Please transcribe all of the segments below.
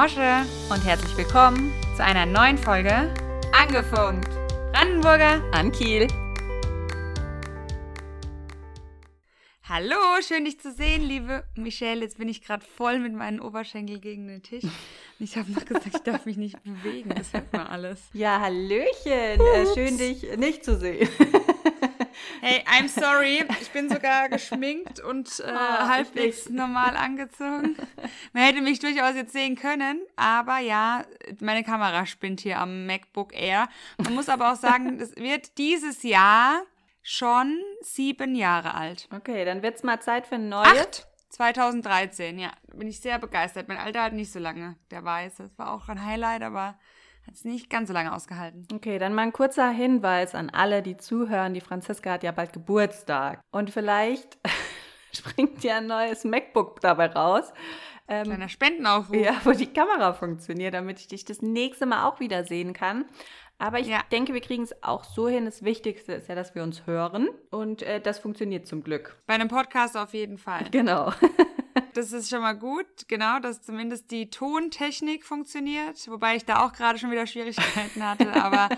Mosche und herzlich willkommen zu einer neuen Folge Angefunkt. Brandenburger an Kiel. Hallo, schön dich zu sehen, liebe Michelle. Jetzt bin ich gerade voll mit meinen Oberschenkel gegen den Tisch. Ich habe noch gesagt, ich darf mich nicht bewegen. Das hört man alles. Ja, Hallöchen. Äh, schön, dich nicht zu sehen. Hey, I'm sorry. Ich bin sogar geschminkt und äh, oh, halbwegs normal angezogen. Man hätte mich durchaus jetzt sehen können, aber ja, meine Kamera spinnt hier am MacBook Air. Man muss aber auch sagen, es wird dieses Jahr schon sieben Jahre alt. Okay, dann wird es mal Zeit für ein neues. Acht? 2013, ja. Bin ich sehr begeistert. Mein Alter hat nicht so lange, der weiß. Das war auch ein Highlight, aber hat es nicht ganz so lange ausgehalten. Okay, dann mal ein kurzer Hinweis an alle, die zuhören. Die Franziska hat ja bald Geburtstag. Und vielleicht springt ja ein neues MacBook dabei raus. Ähm, Kleiner Spendenaufruf. Ja, wo die Kamera funktioniert, damit ich dich das nächste Mal auch wieder sehen kann. Aber ich ja. denke, wir kriegen es auch so hin. Das Wichtigste ist ja, dass wir uns hören. Und äh, das funktioniert zum Glück. Bei einem Podcast auf jeden Fall. Genau. das ist schon mal gut, genau, dass zumindest die Tontechnik funktioniert, wobei ich da auch gerade schon wieder Schwierigkeiten hatte, aber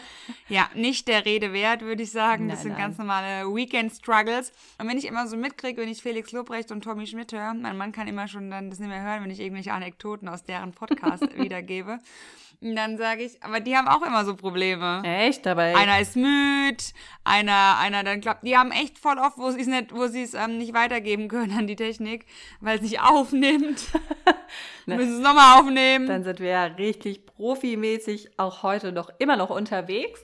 ja, nicht der Rede wert, würde ich sagen. Nein, das sind nein. ganz normale Weekend-Struggles. Und wenn ich immer so mitkriege, wenn ich Felix Lobrecht und Tommy Schmidt höre, mein Mann kann immer schon dann das nicht mehr hören, wenn ich irgendwelche Anekdoten aus deren Podcast wiedergebe. Und dann sage ich, aber die haben auch immer so Probleme. Echt? Dabei. Einer ist müde, einer, einer dann klappt. Die haben echt voll oft, wo sie es nicht, wo sie es ähm, nicht weitergeben können an die Technik, weil es nicht aufnimmt. ne. Müssen es nochmal aufnehmen. Dann sind wir ja richtig profimäßig auch heute noch immer noch unterwegs.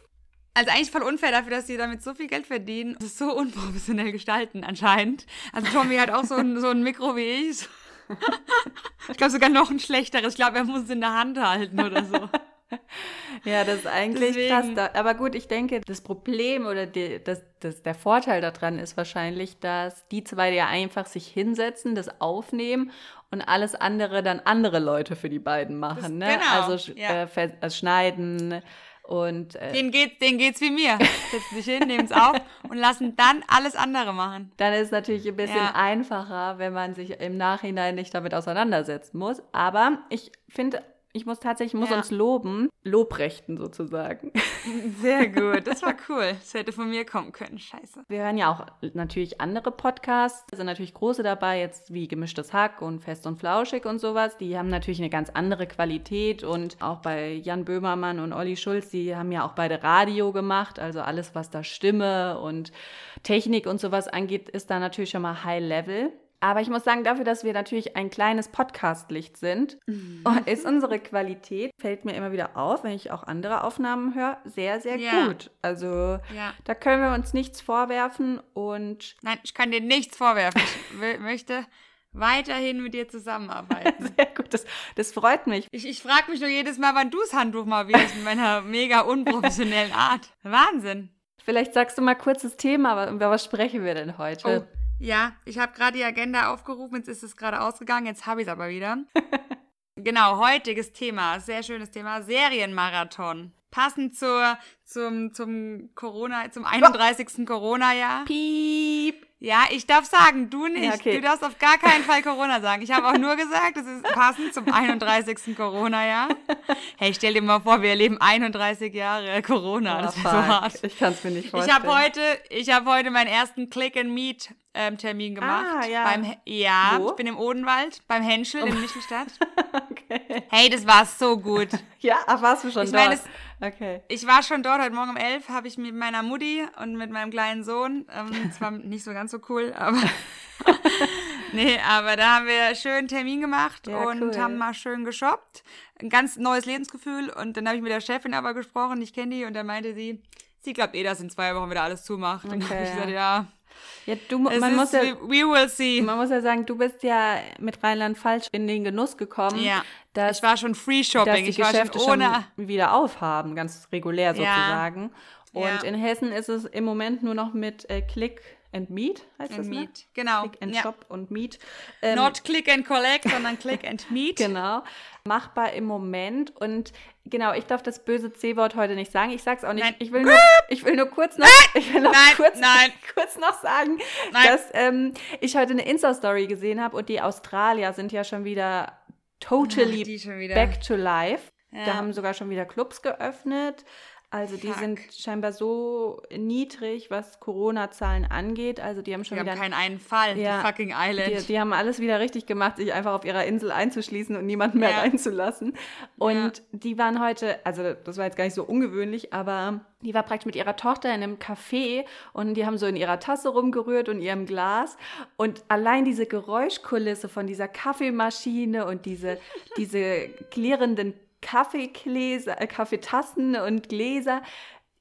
Also eigentlich voll unfair dafür, dass die damit so viel Geld verdienen. Das ist so unprofessionell gestalten anscheinend. Also Tommy hat auch so ein, so ein Mikro wie ich. Ich glaube sogar noch ein schlechteres. Ich glaube, er muss es in der Hand halten oder so. Ja, das ist eigentlich Deswegen. krass. Aber gut, ich denke, das Problem oder die, das, das, der Vorteil daran ist wahrscheinlich, dass die zwei ja einfach sich hinsetzen, das aufnehmen und alles andere dann andere Leute für die beiden machen. Das, ne? Genau. Also ja. äh, äh schneiden, und, äh, denen, geht, denen geht's wie mir. Setzen sich hin, nehmen es auf und lassen dann alles andere machen. Dann ist es natürlich ein bisschen ja. einfacher, wenn man sich im Nachhinein nicht damit auseinandersetzen muss. Aber ich finde ich muss tatsächlich, muss ja. uns loben, Lobrechten sozusagen. Sehr gut, das war cool. Das hätte von mir kommen können, scheiße. Wir hören ja auch natürlich andere Podcasts, da sind natürlich große dabei, jetzt wie Gemischtes Hack und Fest und Flauschig und sowas. Die haben natürlich eine ganz andere Qualität und auch bei Jan Böhmermann und Olli Schulz, die haben ja auch beide Radio gemacht, also alles, was da Stimme und Technik und sowas angeht, ist da natürlich schon mal High Level. Aber ich muss sagen, dafür, dass wir natürlich ein kleines Podcast-Licht sind, mhm. ist unsere Qualität, fällt mir immer wieder auf, wenn ich auch andere Aufnahmen höre, sehr, sehr ja. gut. Also ja. da können wir uns nichts vorwerfen und. Nein, ich kann dir nichts vorwerfen. Ich möchte weiterhin mit dir zusammenarbeiten. Sehr gut, das, das freut mich. Ich, ich frage mich nur jedes Mal, wann du das Handtuch mal wirst mit meiner mega unprofessionellen Art. Wahnsinn. Vielleicht sagst du mal kurz das Thema, aber über was sprechen wir denn heute? Oh. Ja, ich habe gerade die Agenda aufgerufen, jetzt ist es gerade ausgegangen, jetzt habe ich es aber wieder. genau, heutiges Thema, sehr schönes Thema, Serienmarathon. Passend zur, zum, zum Corona, zum 31. Corona-Jahr. Piep. Ja, ich darf sagen, du nicht. Ja, okay. Du darfst auf gar keinen Fall Corona sagen. Ich habe auch nur gesagt, es ist passend zum 31. Corona-Jahr. Hey, stell dir mal vor, wir erleben 31 Jahre Corona. Oh, das ist so hart. Ich kann es mir nicht vorstellen. Ich habe heute, ich habe heute meinen ersten Click and Meet ähm, Termin gemacht. Ah, ja. Beim, ja, Wo? ich bin im Odenwald, beim Henschel oh. in Michelstadt. Hey, das war so gut. ja, ach, warst du schon ich dort? Mein, es, Okay. Ich war schon dort, heute Morgen um elf habe ich mit meiner Mutti und mit meinem kleinen Sohn, ähm, zwar nicht so ganz so cool, aber nee, aber da haben wir schön einen Termin gemacht ja, und cool. haben mal schön geshoppt. Ein ganz neues Lebensgefühl und dann habe ich mit der Chefin aber gesprochen, ich kenne die und dann meinte sie, sie glaubt eh, dass in zwei Wochen wieder alles zumacht. Okay, und dann habe ich gesagt, ja, ja, du, man ist, muss ja, we will see. Man muss ja sagen, du bist ja mit Rheinland-Pfalz in den Genuss gekommen. Ja. Dass, ich war schon Free Shopping. ich war Geschäfte schon ohne schon wieder aufhaben, ganz regulär sozusagen. Ja. Und ja. in Hessen ist es im Moment nur noch mit äh, Click and Meet, heißt and das, ne? Meet. Genau. Click and ja. Shop und Meet. Ähm, Not Click and Collect, sondern Click and Meet. Genau. Machbar im Moment. Und genau, ich darf das böse C-Wort heute nicht sagen. Ich sag's auch nicht. Nein. Ich will nur, ich will nur kurz noch, ich will noch nein, kurz, nein. kurz noch sagen, nein. dass ähm, ich heute eine Insta-Story gesehen habe und die Australier sind ja schon wieder Totally Ach, Back to Life. Ja. Da haben sogar schon wieder Clubs geöffnet. Also die Fuck. sind scheinbar so niedrig, was Corona-Zahlen angeht. Also die haben schon die wieder haben keinen einen Fall. Ja, die fucking Island. Die, die, haben alles wieder richtig gemacht, sich einfach auf ihrer Insel einzuschließen und niemanden mehr ja. reinzulassen. Und ja. die waren heute, also das war jetzt gar nicht so ungewöhnlich, aber die war praktisch mit ihrer Tochter in einem Café und die haben so in ihrer Tasse rumgerührt und ihrem Glas. Und allein diese Geräuschkulisse von dieser Kaffeemaschine und diese, diese klirrenden Kaffeegläser, äh, Kaffeetassen und Gläser.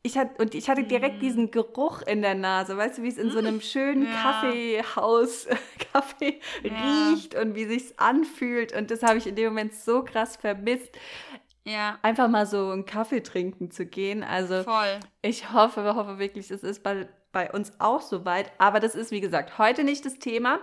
Ich hatte, und ich hatte direkt mm. diesen Geruch in der Nase, weißt du, wie es in so einem schönen ja. Kaffeehaus Kaffee ja. riecht und wie sich's anfühlt. Und das habe ich in dem Moment so krass vermisst. Ja. Einfach mal so einen Kaffee trinken zu gehen. Also Voll. ich hoffe, hoffe wirklich, es ist bei, bei uns auch soweit. Aber das ist, wie gesagt, heute nicht das Thema.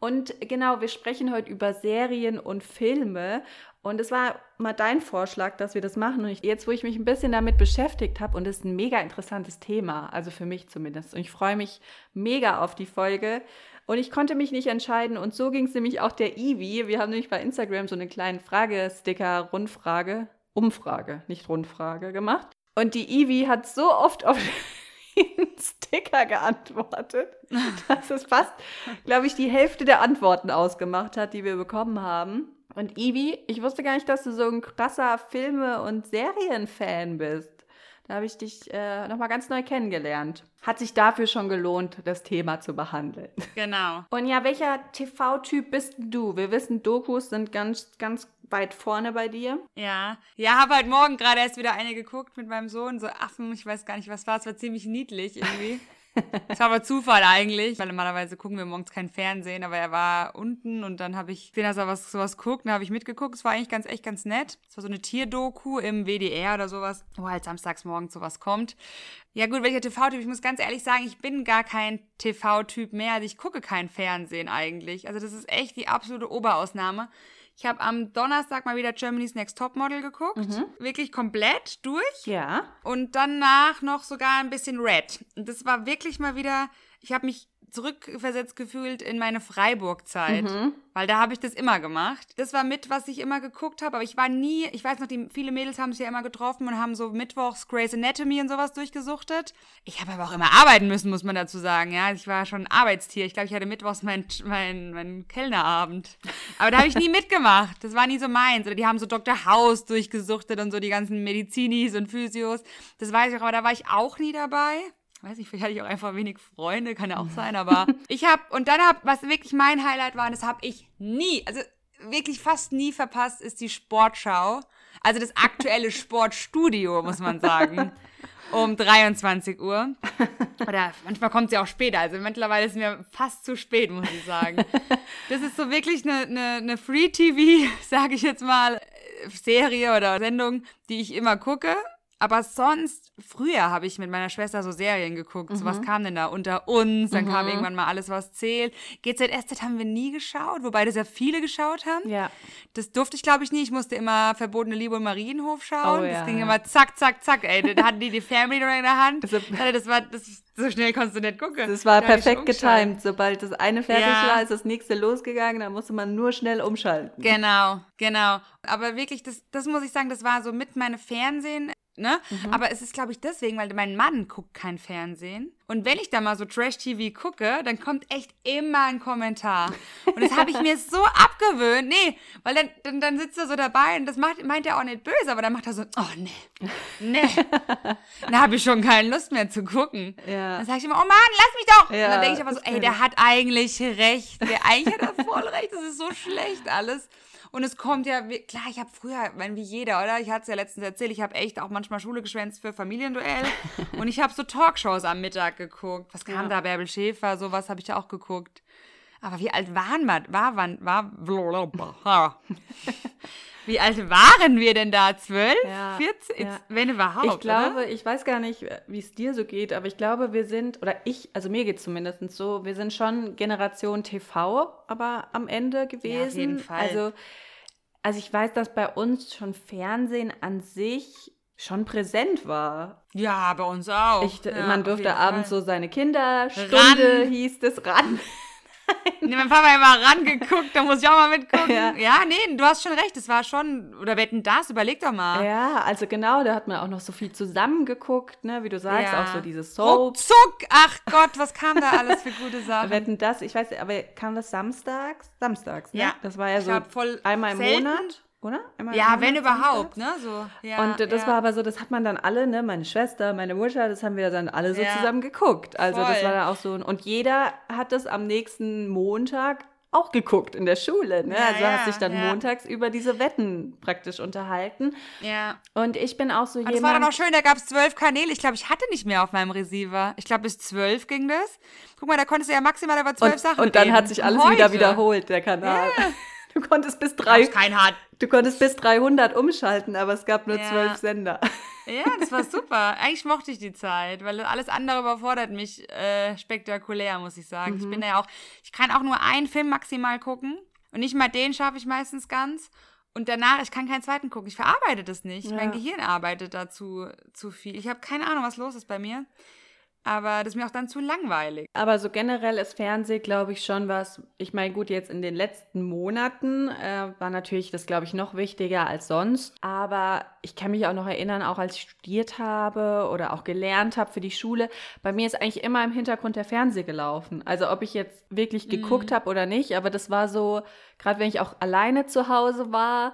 Und genau, wir sprechen heute über Serien und Filme. Und es war mal dein Vorschlag, dass wir das machen. Und ich, jetzt, wo ich mich ein bisschen damit beschäftigt habe, und es ist ein mega interessantes Thema, also für mich zumindest. Und ich freue mich mega auf die Folge. Und ich konnte mich nicht entscheiden. Und so ging es nämlich auch der Ivi. Wir haben nämlich bei Instagram so eine kleine Fragesticker, Rundfrage, Umfrage, nicht Rundfrage gemacht. Und die Ivi hat so oft auf den Sticker geantwortet, dass es fast, glaube ich, die Hälfte der Antworten ausgemacht hat, die wir bekommen haben. Und Ivi, ich wusste gar nicht, dass du so ein krasser Filme- und Serienfan bist. Da habe ich dich äh, nochmal ganz neu kennengelernt. Hat sich dafür schon gelohnt, das Thema zu behandeln. Genau. Und ja, welcher TV-Typ bist du? Wir wissen, Dokus sind ganz, ganz weit vorne bei dir. Ja. Ja, habe halt morgen gerade erst wieder eine geguckt mit meinem Sohn. So Affen, ich weiß gar nicht, was war. Es war ziemlich niedlich irgendwie. Das war aber Zufall eigentlich, weil normalerweise gucken wir morgens kein Fernsehen, aber er war unten und dann habe ich gesehen, dass er was sowas guckt, dann habe ich mitgeguckt. Es war eigentlich ganz echt ganz nett. Es war so eine Tierdoku im WDR oder sowas, wo halt samstags morgens sowas kommt. Ja gut, welcher TV-Typ? Ich muss ganz ehrlich sagen, ich bin gar kein TV-Typ mehr. Also ich gucke kein Fernsehen eigentlich. Also das ist echt die absolute Oberausnahme. Ich habe am Donnerstag mal wieder Germany's Next Topmodel geguckt. Mhm. Wirklich komplett durch. Ja. Und danach noch sogar ein bisschen Red. Und das war wirklich mal wieder, ich habe mich zurückversetzt gefühlt in meine Freiburg-Zeit. Mhm. Weil da habe ich das immer gemacht. Das war mit, was ich immer geguckt habe. Aber ich war nie, ich weiß noch, die, viele Mädels haben sich ja immer getroffen und haben so mittwochs Grey's Anatomy und sowas durchgesuchtet. Ich habe aber auch immer arbeiten müssen, muss man dazu sagen. Ja, ich war schon ein Arbeitstier. Ich glaube, ich hatte mittwochs meinen mein, mein Kellnerabend. Aber da habe ich nie mitgemacht. Das war nie so meins. Oder die haben so Dr. House durchgesuchtet und so die ganzen Medizinis und Physios. Das weiß ich auch, aber da war ich auch nie dabei weiß nicht, vielleicht hatte ich auch einfach wenig Freunde, kann ja auch sein, aber ich habe, und dann habe, was wirklich mein Highlight war, das habe ich nie, also wirklich fast nie verpasst, ist die Sportschau. Also das aktuelle Sportstudio, muss man sagen. Um 23 Uhr. Oder manchmal kommt sie auch später. Also mittlerweile ist mir fast zu spät, muss ich sagen. Das ist so wirklich eine, eine, eine Free-TV, sage ich jetzt mal, Serie oder Sendung, die ich immer gucke. Aber sonst, früher habe ich mit meiner Schwester so Serien geguckt. Mhm. So was mhm. kam denn da unter uns? Dann mhm. kam irgendwann mal alles, was zählt. GZSZ haben wir nie geschaut, wobei das ja viele geschaut haben. Ja. Das durfte ich, glaube ich, nie. Ich musste immer Verbotene Liebe und Marienhof schauen. Oh, ja, das ging immer zack, zack, zack. Ey, da hatten die die Family in der Hand. Also, das war, das, so schnell konntest du nicht gucken. Das war perfekt getimed. Sobald das eine fertig ja. war, ist das nächste losgegangen. Da musste man nur schnell umschalten. Genau, genau. Aber wirklich, das, das muss ich sagen, das war so mit meinem Fernsehen Ne? Mhm. Aber es ist, glaube ich, deswegen, weil mein Mann guckt kein Fernsehen. Und wenn ich da mal so Trash-TV gucke, dann kommt echt immer ein Kommentar. Und das habe ich mir so abgewöhnt. Nee, weil dann, dann, dann sitzt er so dabei und das macht, meint er auch nicht böse, aber dann macht er so, oh nee, nee. dann habe ich schon keine Lust mehr zu gucken. Ja. Dann sage ich immer, oh Mann, lass mich doch. Ja, und dann denke ich aber so, ey, der hat eigentlich recht. Der eigentlich hat er voll recht. Das ist so schlecht alles. Und es kommt ja, klar, ich habe früher, wenn wie jeder, oder? Ich hatte es ja letztens erzählt, ich habe echt auch manchmal Schule geschwänzt für Familienduell. und ich habe so Talkshows am Mittag geguckt. Was kam ja. da? Bärbel Schäfer, sowas habe ich ja auch geguckt. Aber wie alt waren wir? War, war, war, Wie alt waren wir denn da? Zwölf? Ja, 14? Ja. Wenn überhaupt. Ich glaube, oder? ich weiß gar nicht, wie es dir so geht, aber ich glaube, wir sind, oder ich, also mir geht es zumindest so, wir sind schon Generation TV, aber am Ende gewesen. Ja, auf jeden Fall. Also, also ich weiß, dass bei uns schon Fernsehen an sich schon präsent war. Ja, bei uns auch. Ich, ja, man durfte abends Fall. so seine Kinderstunde, ran. hieß es, ran. Nee, mein Papa immer rangeguckt, da muss ich auch mal mitgucken. Ja. ja, nee, du hast schon recht, es war schon, oder wetten das, überleg doch mal. Ja, also genau, da hat man auch noch so viel zusammengeguckt, ne, wie du sagst, ja. auch so diese Soap. Zuck, ach Gott, was kam da alles für gute Sachen. wetten das, ich weiß, aber kam das samstags? Samstags, ne? Ja. Das war ja so einmal im selten. Monat oder? Einmal ja, wenn überhaupt, ne? So, ja, und das ja. war aber so, das hat man dann alle, ne? Meine Schwester, meine Mutter, das haben wir dann alle so ja. zusammen geguckt. Also Voll. das war da auch so. Und jeder hat das am nächsten Montag auch geguckt in der Schule. Ne? Ja, also ja, hat sich dann ja. montags über diese Wetten praktisch unterhalten. Ja. Und ich bin auch so jemand. Das war dann auch schön, da gab es zwölf Kanäle. Ich glaube, ich hatte nicht mehr auf meinem Receiver. Ich glaube, bis zwölf ging das. Guck mal, da konntest du ja maximal über zwölf Sachen. Und dann reden. hat sich alles Heute. wieder wiederholt, der Kanal. Du konntest bis drei. Kein Hart. Du konntest bis 300 umschalten, aber es gab nur zwölf ja. Sender. Ja, das war super. Eigentlich mochte ich die Zeit, weil alles andere überfordert mich äh, spektakulär, muss ich sagen. Mhm. Ich bin ja auch, ich kann auch nur einen Film maximal gucken und nicht mal den schaffe ich meistens ganz. Und danach, ich kann keinen zweiten gucken. Ich verarbeite das nicht. Ja. Mein Gehirn arbeitet dazu zu viel. Ich habe keine Ahnung, was los ist bei mir aber das ist mir auch dann zu langweilig. Aber so generell ist Fernsehen, glaube ich, schon was. Ich meine, gut, jetzt in den letzten Monaten äh, war natürlich das, glaube ich, noch wichtiger als sonst. Aber ich kann mich auch noch erinnern, auch als ich studiert habe oder auch gelernt habe für die Schule, bei mir ist eigentlich immer im Hintergrund der Fernseher gelaufen. Also ob ich jetzt wirklich geguckt mm. habe oder nicht, aber das war so, gerade wenn ich auch alleine zu Hause war,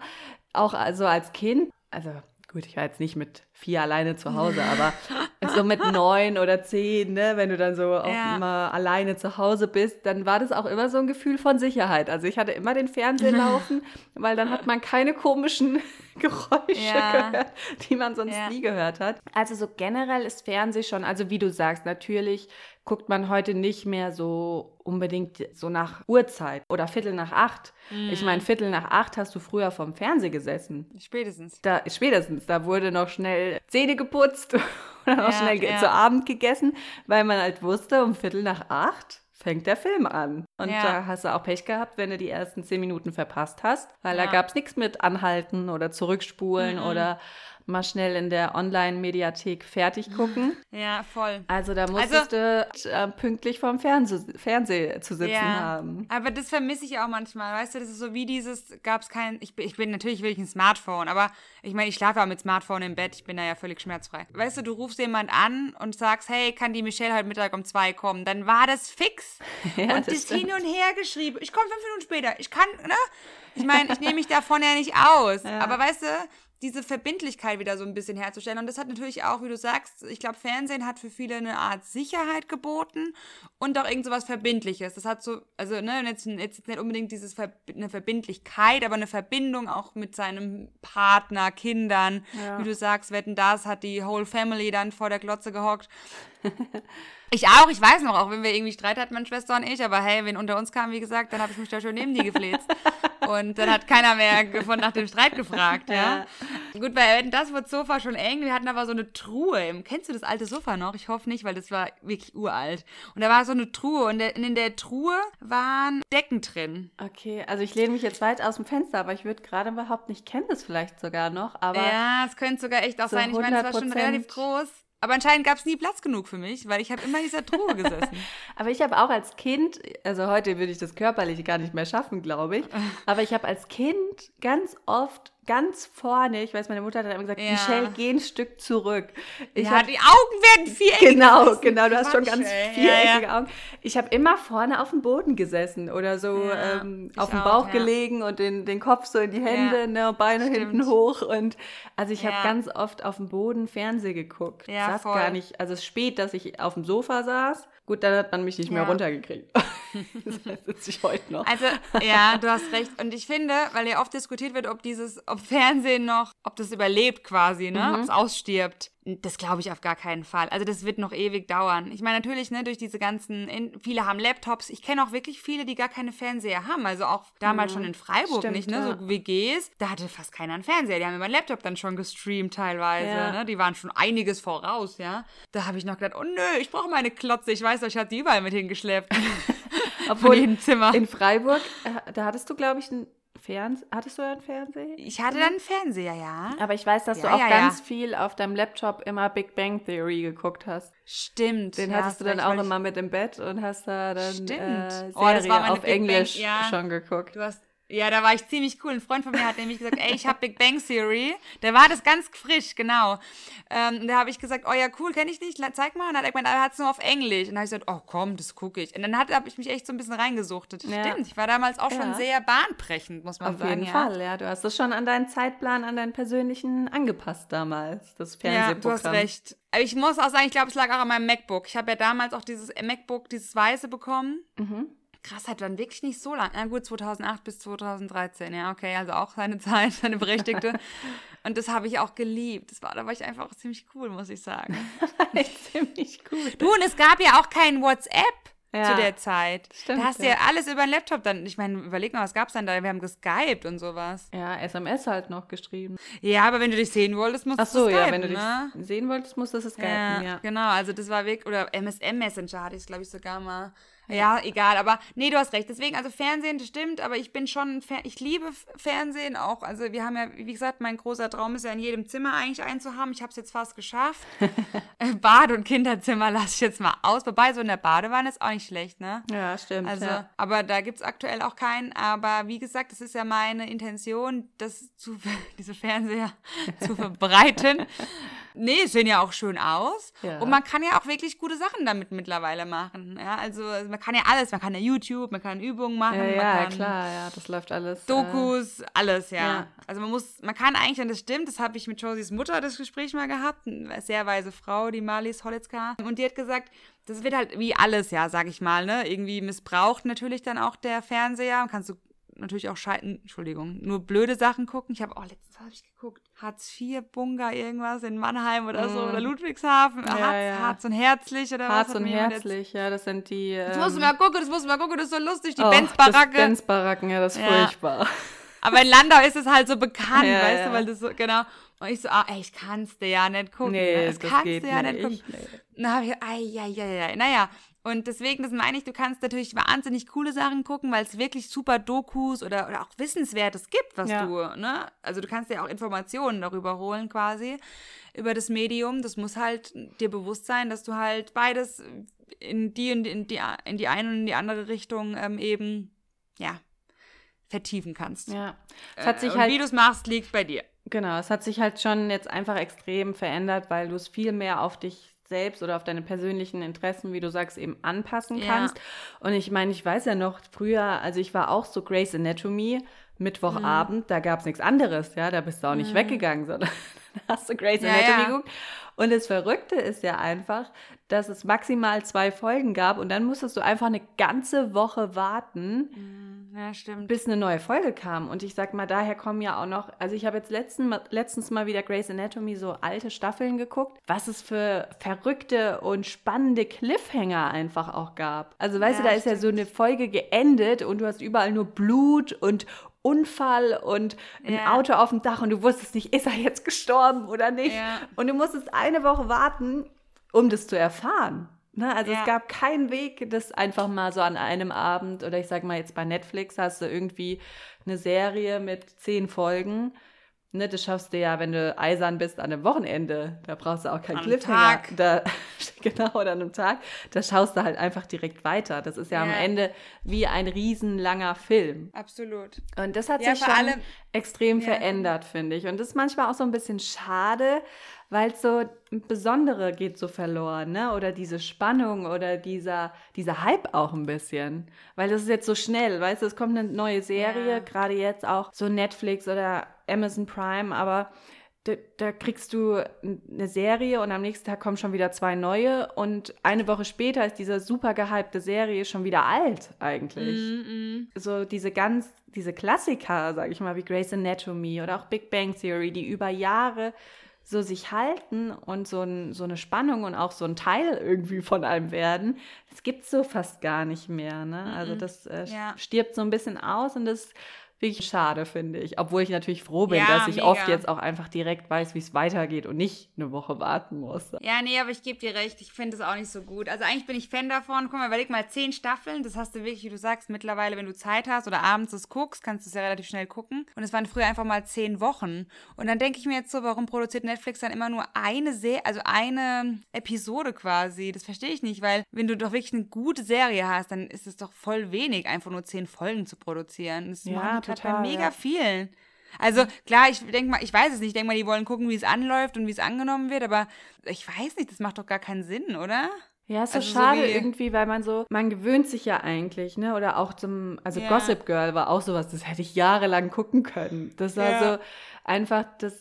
auch also als Kind, also gut, ich war jetzt nicht mit vier alleine zu Hause, aber so mit neun oder zehn, ne, wenn du dann so auch ja. immer alleine zu Hause bist, dann war das auch immer so ein Gefühl von Sicherheit. Also ich hatte immer den Fernseher laufen, weil dann hat man keine komischen Geräusche ja. gehört, die man sonst ja. nie gehört hat. Also so generell ist Fernsehen schon, also wie du sagst, natürlich guckt man heute nicht mehr so unbedingt so nach Uhrzeit oder Viertel nach acht. Mm. Ich meine, Viertel nach acht hast du früher vom Fernseher gesessen. Spätestens. Da, spätestens. Da wurde noch schnell Zähne geputzt oder noch ja, schnell ja. zu Abend gegessen, weil man halt wusste, um Viertel nach acht fängt der Film an. Und ja. da hast du auch Pech gehabt, wenn du die ersten zehn Minuten verpasst hast, weil da gab es nichts mit anhalten oder zurückspulen mhm. oder mal schnell in der Online-Mediathek fertig gucken. Ja, voll. Also da musstest also, du äh, pünktlich vorm Fernseh Fernseher zu sitzen ja, haben. Aber das vermisse ich auch manchmal. Weißt du, das ist so wie dieses, gab es kein, ich, ich bin natürlich will ich ein Smartphone, aber ich meine, ich schlafe auch mit Smartphone im Bett, ich bin da ja völlig schmerzfrei. Weißt du, du rufst jemand an und sagst, hey, kann die Michelle heute Mittag um zwei kommen? Dann war das fix. ja, und das, das hin und her geschrieben. Ich komme fünf Minuten später. Ich kann, ne? Ich meine, ich nehme mich davon ja nicht aus. Ja. Aber weißt du, diese Verbindlichkeit wieder so ein bisschen herzustellen. Und das hat natürlich auch, wie du sagst, ich glaube, Fernsehen hat für viele eine Art Sicherheit geboten und auch irgend so was Verbindliches. Das hat so, also, ne, jetzt, jetzt nicht unbedingt dieses Ver eine Verbindlichkeit, aber eine Verbindung auch mit seinem Partner, Kindern. Ja. Wie du sagst, wetten das, hat die Whole Family dann vor der Glotze gehockt. Ich auch, ich weiß noch, auch wenn wir irgendwie Streit hatten, meine Schwester und ich, aber hey, wenn unter uns kam, wie gesagt, dann habe ich mich da schon neben die gefläzt. und dann hat keiner mehr von nach dem Streit gefragt, ja. ja. Gut, weil das wird Sofa schon eng. Wir hatten aber so eine Truhe. Im, kennst du das alte Sofa noch? Ich hoffe nicht, weil das war wirklich uralt. Und da war so eine Truhe und in der Truhe waren Decken drin. Okay, also ich lehne mich jetzt weit aus dem Fenster, aber ich würde gerade überhaupt nicht kennen das vielleicht sogar noch. Aber ja, es könnte sogar echt auch so sein. Ich meine, es war schon relativ groß. Aber anscheinend gab es nie Platz genug für mich, weil ich habe immer in dieser Truhe gesessen. aber ich habe auch als Kind, also heute würde ich das körperlich gar nicht mehr schaffen, glaube ich, aber ich habe als Kind ganz oft ganz vorne, ich weiß, meine Mutter hat dann immer gesagt, ja. Michelle, geh ein Stück zurück. Ich ja, hab, die Augen werden viereckig. Genau, genau, du hast schon ganz viereckige ja, Augen. Ich habe immer vorne auf dem Boden gesessen oder so ähm, auf dem Bauch gelegen und den, den Kopf so in die Hände, ne, Beine Stimmt. hinten hoch und also ich habe ganz oft auf dem Boden Fernseh geguckt. Ja, saß voll. gar nicht, also es ist spät, dass ich auf dem Sofa saß Gut, dann hat man mich nicht mehr runtergekriegt. das sitze ich heute noch. Also, ja, du hast recht. Und ich finde, weil ja oft diskutiert wird, ob dieses, ob Fernsehen noch, ob das überlebt quasi, ne? Mhm. Ob es ausstirbt. Das glaube ich auf gar keinen Fall. Also das wird noch ewig dauern. Ich meine natürlich, ne, durch diese ganzen, viele haben Laptops. Ich kenne auch wirklich viele, die gar keine Fernseher haben. Also auch damals mhm. schon in Freiburg Stimmt, nicht, ne, ja. so WGs. Da hatte fast keiner einen Fernseher. Die haben über den Laptop dann schon gestreamt teilweise. Ja. Ne? Die waren schon einiges voraus, ja. Da habe ich noch gedacht, oh nö, ich brauche meine Klotze. Ich weiß, ich habe die überall mit hingeschleppt. Obwohl in Zimmer. In Freiburg, äh, da hattest du, glaube ich, ein Fernseher. Hattest du einen Fernseher? Ich hatte dann einen Fernseher, ja. Aber ich weiß, dass ja, du auch ja, ganz ja. viel auf deinem Laptop immer Big Bang Theory geguckt hast. Stimmt. Den hattest du dann auch immer mit im Bett und hast da dann Stimmt. Äh, Serie oh, auf Big Englisch Bang, schon geguckt. Du hast ja, da war ich ziemlich cool. Ein Freund von mir hat nämlich gesagt, ey, ich habe Big Bang Theory. Der war das ganz frisch, genau. Ähm, da habe ich gesagt, oh ja, cool, kenne ich nicht, zeig mal. Und dann hat er gemeint, er hat es nur auf Englisch. Und dann habe ich gesagt, oh komm, das gucke ich. Und dann habe ich mich echt so ein bisschen reingesuchtet. Ja. Stimmt, ich war damals auch ja. schon sehr bahnbrechend, muss man auf sagen. Auf jeden ja. Fall, ja. Du hast das schon an deinen Zeitplan, an deinen persönlichen angepasst damals, das Fernsehprogramm. Ja, du hast recht. Aber ich muss auch sagen, ich glaube, es lag auch an meinem MacBook. Ich habe ja damals auch dieses MacBook, dieses weiße bekommen. Mhm krass, hat dann wirklich nicht so lange. Na gut, 2008 bis 2013, ja, okay, also auch seine Zeit, seine berechtigte. und das habe ich auch geliebt. Das war, da war ich einfach auch ziemlich cool, muss ich sagen. ziemlich cool. Du, und es gab ja auch kein WhatsApp. Ja, zu der Zeit. Stimmt, da hast du ja. alles über den Laptop dann. Ich meine, überleg mal, was gab es dann da? Wir haben geskypt und sowas. Ja, SMS halt noch geschrieben. Ja, aber wenn du dich sehen wolltest, musst Ach so, du skypen, ja, wenn du ne? dich sehen wolltest, musst du es skypen, ja, ja. Genau, also das war wirklich, oder MSM Messenger hatte ich glaube ich, sogar mal. Ja, egal, aber nee, du hast recht. Deswegen, also Fernsehen, das stimmt, aber ich bin schon, ich liebe Fernsehen auch. Also wir haben ja, wie gesagt, mein großer Traum ist ja in jedem Zimmer eigentlich einzuhaben. Ich habe es jetzt fast geschafft. Äh, Bad- und Kinderzimmer lasse ich jetzt mal aus. Wobei, so in der Badewanne ist auch nicht schlecht, ne? Ja, stimmt. Also, ja. aber da gibt es aktuell auch keinen. Aber wie gesagt, das ist ja meine Intention, das zu, diese Fernseher zu verbreiten. Nee, sehen ja auch schön aus. Ja. Und man kann ja auch wirklich gute Sachen damit mittlerweile machen. Ja, also man kann ja alles. Man kann ja YouTube, man kann Übungen machen. Ja, ja klar, ja, das läuft alles. Dokus, äh, alles, ja. ja. Also man muss, man kann eigentlich, und das stimmt, das habe ich mit Josies Mutter das Gespräch mal gehabt, eine sehr weise Frau, die Marlies Holitzka. Und die hat gesagt, das wird halt wie alles, ja, sag ich mal, ne? Irgendwie missbraucht natürlich dann auch der Fernseher. Kannst du natürlich auch schalten, Entschuldigung, nur blöde Sachen gucken. Ich habe auch oh, letztens habe ich geguckt, Hartz IV Bunga irgendwas in Mannheim oder mm. so oder Ludwigshafen, ja, Harz, ja. Harz und Herzlich oder Harz was? Harz und Herzlich, ja, das sind die. Ähm, das musst du mal gucken, das musst du mal gucken, das ist so lustig, die oh, Benz-Baracke. Benz-Baracken, ja, das ist ja. furchtbar. Aber in Landau ist es halt so bekannt, ja, weißt du, weil das so, genau. Und ich so, ah, ey, ich kann's dir ja nicht gucken. Nee, das, das kannst du ja nicht gucken. Nee. Dann habe ich, ai, ai, ai, ai. Naja, und deswegen, das meine ich, du kannst natürlich wahnsinnig coole Sachen gucken, weil es wirklich super Dokus oder, oder auch Wissenswertes gibt, was ja. du, ne? Also du kannst ja auch Informationen darüber holen quasi, über das Medium. Das muss halt dir bewusst sein, dass du halt beides in die und in die, in die eine und in die andere Richtung ähm, eben, ja, vertiefen kannst. Ja. Es hat sich äh, halt, wie du es machst, liegt bei dir. Genau, es hat sich halt schon jetzt einfach extrem verändert, weil du es viel mehr auf dich selbst oder auf deine persönlichen Interessen, wie du sagst, eben anpassen kannst. Ja. Und ich meine, ich weiß ja noch, früher, also ich war auch so Grace Anatomy, Mittwochabend, mhm. da gab es nichts anderes, ja, da bist du auch nicht mhm. weggegangen, sondern da hast du Grace Anatomy ja, ja. geguckt. Und das Verrückte ist ja einfach, dass es maximal zwei Folgen gab und dann musstest du einfach eine ganze Woche warten. Mhm ja, stimmt. Bis eine neue Folge kam. Und ich sag mal, daher kommen ja auch noch, also ich habe jetzt letzten, letztens mal wieder Grey's Anatomy so alte Staffeln geguckt, was es für verrückte und spannende Cliffhanger einfach auch gab. Also weißt ja, du, da ist ja so eine Folge geendet und du hast überall nur Blut und Unfall und ein ja. Auto auf dem Dach und du wusstest nicht, ist er jetzt gestorben oder nicht. Ja. Und du musstest eine Woche warten, um das zu erfahren. Ne, also ja. es gab keinen Weg, das einfach mal so an einem Abend oder ich sag mal jetzt bei Netflix hast du irgendwie eine Serie mit zehn Folgen. Ne, das schaffst du ja, wenn du eisern bist an einem Wochenende. Da brauchst du auch keinen Cliffhanger. Da, genau, oder an einem Tag. Da schaust du halt einfach direkt weiter. Das ist ja, ja. am Ende wie ein riesenlanger Film. Absolut. Und das hat ja, sich schon extrem verändert, finde ich. Und das ist manchmal auch so ein bisschen schade, weil es so Besondere geht so verloren, ne? Oder diese Spannung oder dieser, dieser Hype auch ein bisschen. Weil das ist jetzt so schnell, weißt du, es kommt eine neue Serie, ja. gerade jetzt auch so Netflix oder Amazon Prime, aber da, da, kriegst du eine Serie und am nächsten Tag kommen schon wieder zwei neue und eine Woche später ist diese super gehypte Serie schon wieder alt eigentlich. Mm -mm. So diese ganz, diese Klassiker, sag ich mal, wie Grey's Anatomy oder auch Big Bang Theory, die über Jahre so sich halten und so, ein, so eine Spannung und auch so ein Teil irgendwie von einem werden, das gibt es so fast gar nicht mehr. Ne? Also das äh, ja. stirbt so ein bisschen aus und das wirklich schade, finde ich. Obwohl ich natürlich froh bin, Ja, dass ich mega. oft jetzt auch einfach direkt weiß, wie es weitergeht und nicht eine Woche warten muss. Ja, nee, aber ich gebe dir recht, ich finde es auch nicht so gut. Also eigentlich bin ich Fan davon. Guck mal, überleg mal, zehn Staffeln, das hast du wirklich, wie du sagst, mittlerweile, wenn du Zeit hast oder abends es guckst, kannst du es ja relativ schnell gucken. Und es waren früher einfach mal zehn Wochen. Und dann denke ich mir jetzt so, warum produziert Netflix dann immer nur eine Serie, also eine Episode quasi? Das verstehe ich nicht, weil wenn du doch wirklich eine gute Serie hast, dann ist es doch voll wenig, einfach nur zehn Folgen zu produzieren. Das Ja, total, bei mega ja. vielen. Also klar, ich denke mal, ich weiß es nicht, ich denke mal, die wollen gucken, wie es anläuft und wie es angenommen wird, aber ich weiß nicht, das macht doch gar keinen Sinn, oder? Ja, ist so Also so schade wie- irgendwie, weil man so, man gewöhnt sich ja eigentlich, ne? Oder auch zum, also Ja. Gossip Girl war auch sowas, das hätte ich jahrelang gucken können. Das war Ja. so einfach, das,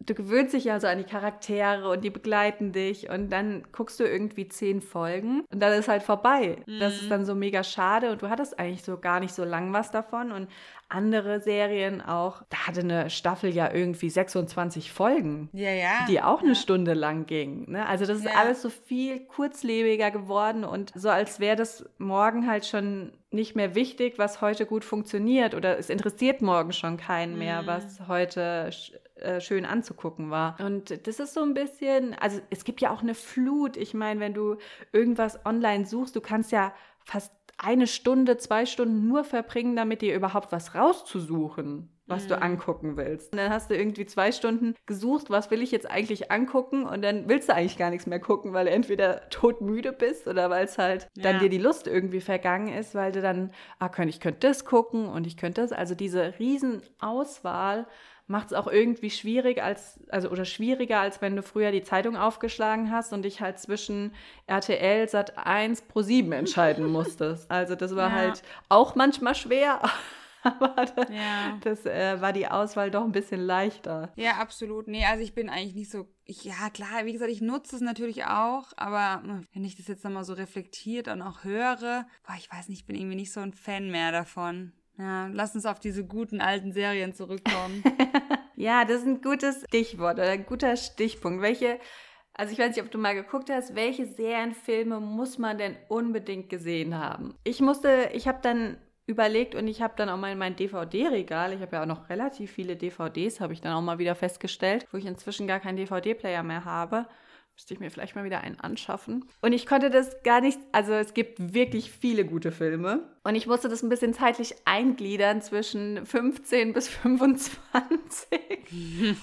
du gewöhnst dich ja so an die Charaktere und die begleiten dich und dann guckst du irgendwie zehn Folgen und dann ist halt vorbei. Das Mhm. ist dann so mega schade und du hattest eigentlich so gar nicht so lang was davon und andere Serien auch, da hatte eine Staffel ja irgendwie 26 Folgen Ja, ja. die auch eine Stunde lang ging. Ne? Also das ist Ja. alles so viel kurzlebiger geworden und so als wäre das morgen halt schon nicht mehr wichtig, was heute gut funktioniert oder es interessiert morgen schon keinen mehr, Mhm. was heute äh, schön anzugucken war. Und das ist so ein bisschen, also es gibt ja auch eine Flut. Ich meine, wenn du irgendwas online suchst, du kannst ja fast eine Stunde, zwei Stunden nur verbringen, damit dir überhaupt was rauszusuchen, was Mhm. du angucken willst. Und dann hast du irgendwie zwei Stunden gesucht, was will ich jetzt eigentlich angucken und dann willst du eigentlich gar nichts mehr gucken, weil du entweder todmüde bist oder weil es halt dann Ja. dir die Lust irgendwie vergangen ist, weil du dann, ah, könnt, ich könnte das gucken und ich könnte das. Also diese Riesenauswahl macht es auch irgendwie schwierig als, also oder schwieriger, als wenn du früher die Zeitung aufgeschlagen hast und dich halt zwischen RTL, Sat 1, Pro 7 entscheiden musstest. Also das war Ja. halt auch manchmal schwer, aber da, Ja. das äh, war die Auswahl doch ein bisschen leichter. Ja, absolut. Nee, also ich bin eigentlich nicht so. Ich, ja, klar, wie gesagt, ich nutze es natürlich auch, aber hm, wenn ich das jetzt nochmal so reflektiert und auch höre, boah, ich weiß nicht, ich bin irgendwie nicht so ein Fan mehr davon. Ja, lass uns auf diese guten alten Serien zurückkommen. Ja, das ist ein gutes Stichwort oder ein guter Stichpunkt. Welche, also ich weiß nicht, ob du mal geguckt hast, welche Serienfilme muss man denn unbedingt gesehen haben? Ich musste, ich habe dann überlegt und ich habe dann auch mal in mein DVD-Regal, ich habe ja auch noch relativ viele DVDs, habe ich dann auch mal wieder festgestellt, wo ich inzwischen gar keinen DVD-Player mehr habe. Müsste ich mir vielleicht mal wieder einen anschaffen. Und ich konnte das gar nicht, also es gibt wirklich viele gute Filme. Und ich musste das ein bisschen zeitlich eingliedern zwischen 15 bis 25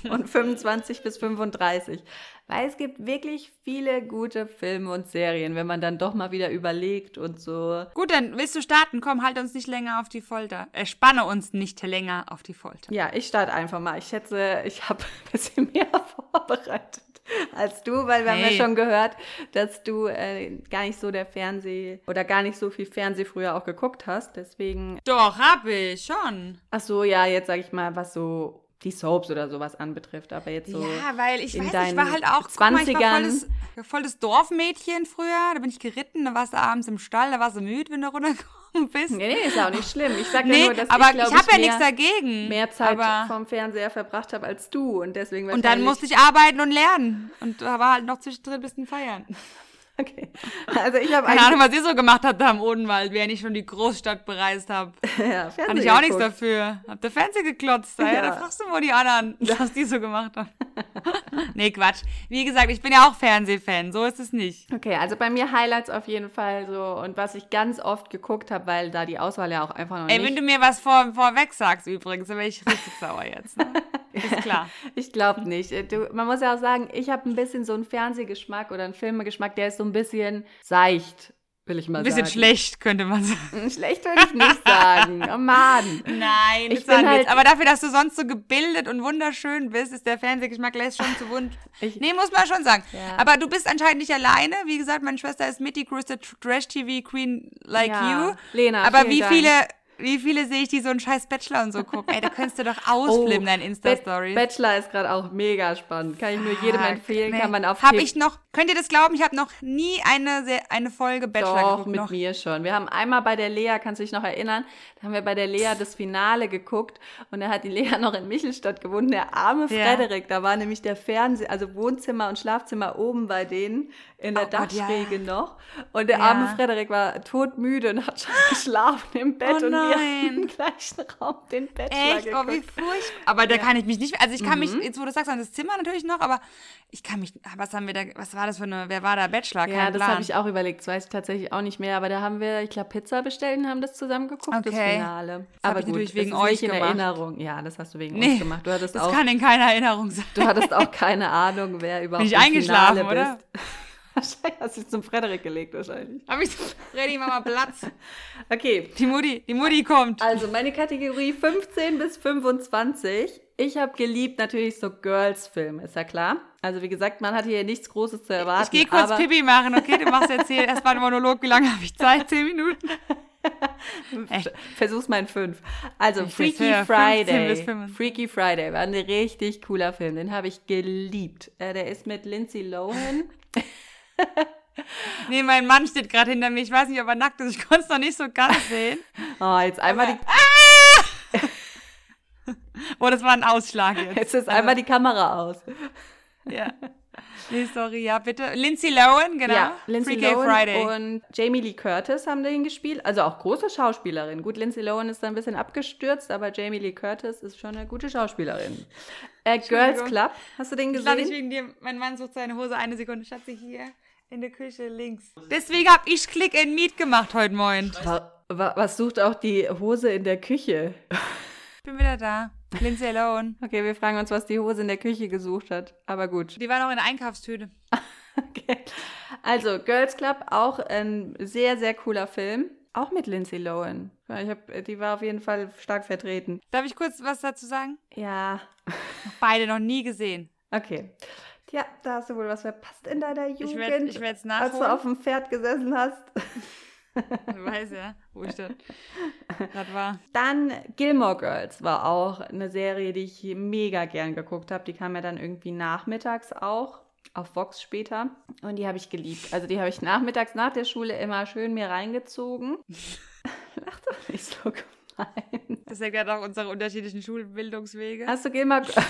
und 25 bis 35. Weil es gibt wirklich viele gute Filme und Serien, wenn man dann doch mal wieder überlegt und so. Gut, dann willst du starten? Komm, halt uns nicht länger auf die Folter. Äh, spanne uns nicht länger auf die Folter. Ja, ich starte einfach mal. Ich schätze, ich habe ein bisschen mehr vorbereitet als du, weil wir haben Hey. ja schon gehört, dass du äh, gar nicht so der Fernseh oder gar nicht so viel Fernseh früher auch geguckt hast. Deswegen, Doch, hab ich schon. ach so, ja, jetzt sage ich mal, was so die Soaps oder sowas anbetrifft, aber jetzt so. ja, weil ich in weiß, ich war halt auch, guck mal, ich war 20ern. voll das, voll das Dorfmädchen früher. Da bin ich geritten, da warst du abends im Stall, da warst du müde, wenn du runtergekommen bist. Nee, nee, ist auch nicht schlimm. Ich sage Nee, ja nur, dass aber ich, ich habe ja mehr, nichts dagegen. mehr Zeit aber, vom Fernseher verbracht habe als du und deswegen Und dann musste ich arbeiten und lernen. Und da war halt noch zwischendrin ein bisschen feiern. Okay. Also ich habe Keine Ahnung, was ihr so gemacht habt da im Odenwald, während ich schon die Großstadt bereist habe. ja, Hatte Fernsehen ich auch nichts dafür. Habt ihr Fernsehen geklotzt? Ja. Ja. Da fragst du, wo die anderen, was die so gemacht haben. nee, Quatsch. Wie gesagt, ich bin ja auch Fernsehfan. So ist es nicht. Okay, also bei mir Highlights auf jeden Fall so und was ich ganz oft geguckt habe, weil da die Auswahl ja auch einfach noch Ey, nicht. wenn du mir was vor, vorweg sagst übrigens, dann wäre ich richtig sauer jetzt. Ne? Ist klar. Ich glaube nicht. Du, man muss ja auch sagen, ich habe ein bisschen so einen Fernsehgeschmack oder einen Filmegeschmack, der ist so ein bisschen seicht, will ich mal Ein bisschen sagen. schlecht, könnte man sagen. Schlecht würde ich nicht sagen. Oh Mann. Nein, Ich bin halt- Aber dafür, dass du sonst so gebildet und wunderschön bist, ist der Fernsehgeschmack lässt schon zu wund. Ich- nee, muss man schon sagen. Ja. Aber du bist anscheinend nicht alleine. Wie gesagt, meine Schwester ist mit die größte Trash-TV-Queen like Ja. you. Lena, Aber wie Dank. viele, wie viele sehe ich, die so einen scheiß Bachelor und so gucken? Ey, da könntest du doch ausflippen, deine Insta-Stories. Oh, Bachelor ist gerade auch mega spannend. Kann ich nur jedem empfehlen. nee. Kann man auf Hab ich noch, könnt ihr das glauben? Ich habe noch nie eine, eine Folge Bachelor Doch, geguckt. mit noch. mir schon. Wir haben einmal bei der Lea, kannst du dich noch erinnern, da haben wir bei der Lea das Finale geguckt und da hat die Lea noch in Michelstadt gewohnt. Der arme Ja. Frederik, da war nämlich der Fernseher, also Wohnzimmer und Schlafzimmer oben bei denen in der Oh Gott, ja. Dachschräge noch. Und der Ja. arme Frederik war todmüde und hat schon geschlafen im Bett Oh und wir nein. im gleichen Raum den Bachelor Echt? Oh, wie furchtbar. Aber da Ja. kann ich mich nicht, also ich kann mich, Mhm. jetzt wo du sagst, an das Zimmer natürlich noch, aber ich kann mich, was haben wir da, was war das für eine, wer war da Bachelor? Kein Ja, das habe ich auch überlegt. Das weiß ich tatsächlich auch nicht mehr. Aber da haben wir, ich glaube, Pizza bestellt und haben das zusammen geguckt, das Okay. Finale. Das aber ich gut, natürlich es wegen euch nicht in gemacht. Erinnerung. Ja, das hast du wegen Nee, uns gemacht. Du hattest, das auch, kann in keiner Erinnerung sein. du hattest auch keine Ahnung, wer überhaupt Bin ich eingeschlafen, Finale oder? bist. Wahrscheinlich hast du dich zum Frederik gelegt, wahrscheinlich. Hab ich so, Freddy, mach mal Platz. Okay, Die Mutti, die Mutti kommt. Also meine Kategorie 15 bis 25. Ich habe geliebt natürlich so Girls-Filme, ist ja klar. Also wie gesagt, man hat hier nichts Großes zu erwarten. Ich gehe kurz aber Pipi machen, okay? Du machst jetzt hier erstmal einen Monolog. Wie lange habe ich Zeit? Zehn Minuten? Echt? Versuch's mal in fünf. Also Ich Freaky 15 Friday. bis 25. Freaky Friday war ein richtig cooler Film. Den habe ich geliebt. Äh, der ist mit Lindsay Lohan. Nee, mein Mann steht gerade hinter mir. Ich weiß nicht, ob er nackt ist. Ich konnte es noch nicht so ganz sehen. Oh, jetzt einmal die, Oh, das war ein Ausschlag jetzt. jetzt ist einmal die Kamera aus. Ja. Nee, sorry, ja, bitte. Lindsay Lohan, genau. Ja, Lindsay Freaky Lohan Friday. und Jamie Lee Curtis haben den gespielt. Also auch große Schauspielerin. Gut, Lindsay Lohan ist da ein bisschen abgestürzt, aber Jamie Lee Curtis ist schon eine gute Schauspielerin. Äh, Girls Club, hast du den Ich lade nicht gesehen? wegen dir. Mein Mann sucht seine Hose. Eine Sekunde. Schatzi, hier in der Küche links. Deswegen habe ich Click and Meet gemacht heute Morgen. Wa- wa- Was sucht auch die Hose in der Küche? Ich bin wieder da. Lindsay Lohan. Okay, wir fragen uns, was die Hose in der Küche gesucht hat. Aber gut. Die war noch in der Einkaufstüte. Okay. Also, Girls Club, auch ein sehr, sehr cooler Film. Auch mit Lindsay Lohan. Ich hab, die war auf jeden Fall stark vertreten. Darf ich kurz was dazu sagen? Ja, Beide noch nie gesehen. okay. Tja, da hast du wohl was verpasst in deiner Jugend. Ich werde ich werd's als du nachholen. auf dem Pferd gesessen hast. Du weißt ja, wo ich das gerade war. Dann Gilmore Girls war auch eine Serie, die ich mega gern geguckt habe. Die kam ja dann irgendwie nachmittags auch. Auf Vox später. Und die habe ich geliebt. Also die habe ich nachmittags nach der Schule immer schön mir reingezogen. Lach doch nicht so gemein. Das erklärt auch unsere unterschiedlichen Schulbildungswege. Hast du Gilmore Girls?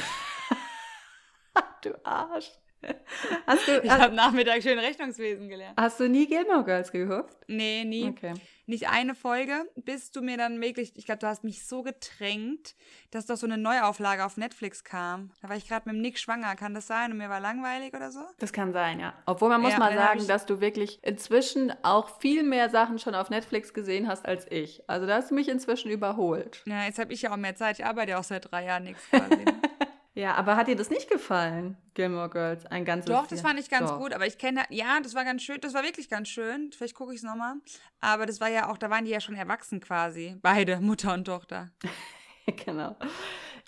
Du Arsch. Hast du, Ich habe Nachmittag schön Rechnungswesen gelernt. hast du nie Gilmore Girls geguckt? Nee, nie. Okay. Nicht eine Folge, bis du mir dann wirklich, ich glaube, du hast mich so getränkt, dass doch so eine Neuauflage auf Netflix kam. Da war ich gerade mit dem Nick schwanger, kann das sein? Und mir war langweilig oder so? Das kann sein, ja. Obwohl man muss Ja, mal sagen, dass du wirklich inzwischen auch viel mehr Sachen schon auf Netflix gesehen hast als ich. Also da hast du mich inzwischen überholt. Ja, jetzt habe ich ja auch mehr Zeit. Ich arbeite ja auch seit drei Jahren nichts quasi. Ja, aber hat dir das nicht gefallen, Gilmore Girls? Ein ganzes Doch, das fand ich ganz Doch. gut, aber ich kenne, ja, das war ganz schön, das war wirklich ganz schön. Vielleicht gucke ich es nochmal. Aber das war ja auch, da waren die ja schon erwachsen quasi. Beide, Mutter und Tochter. genau.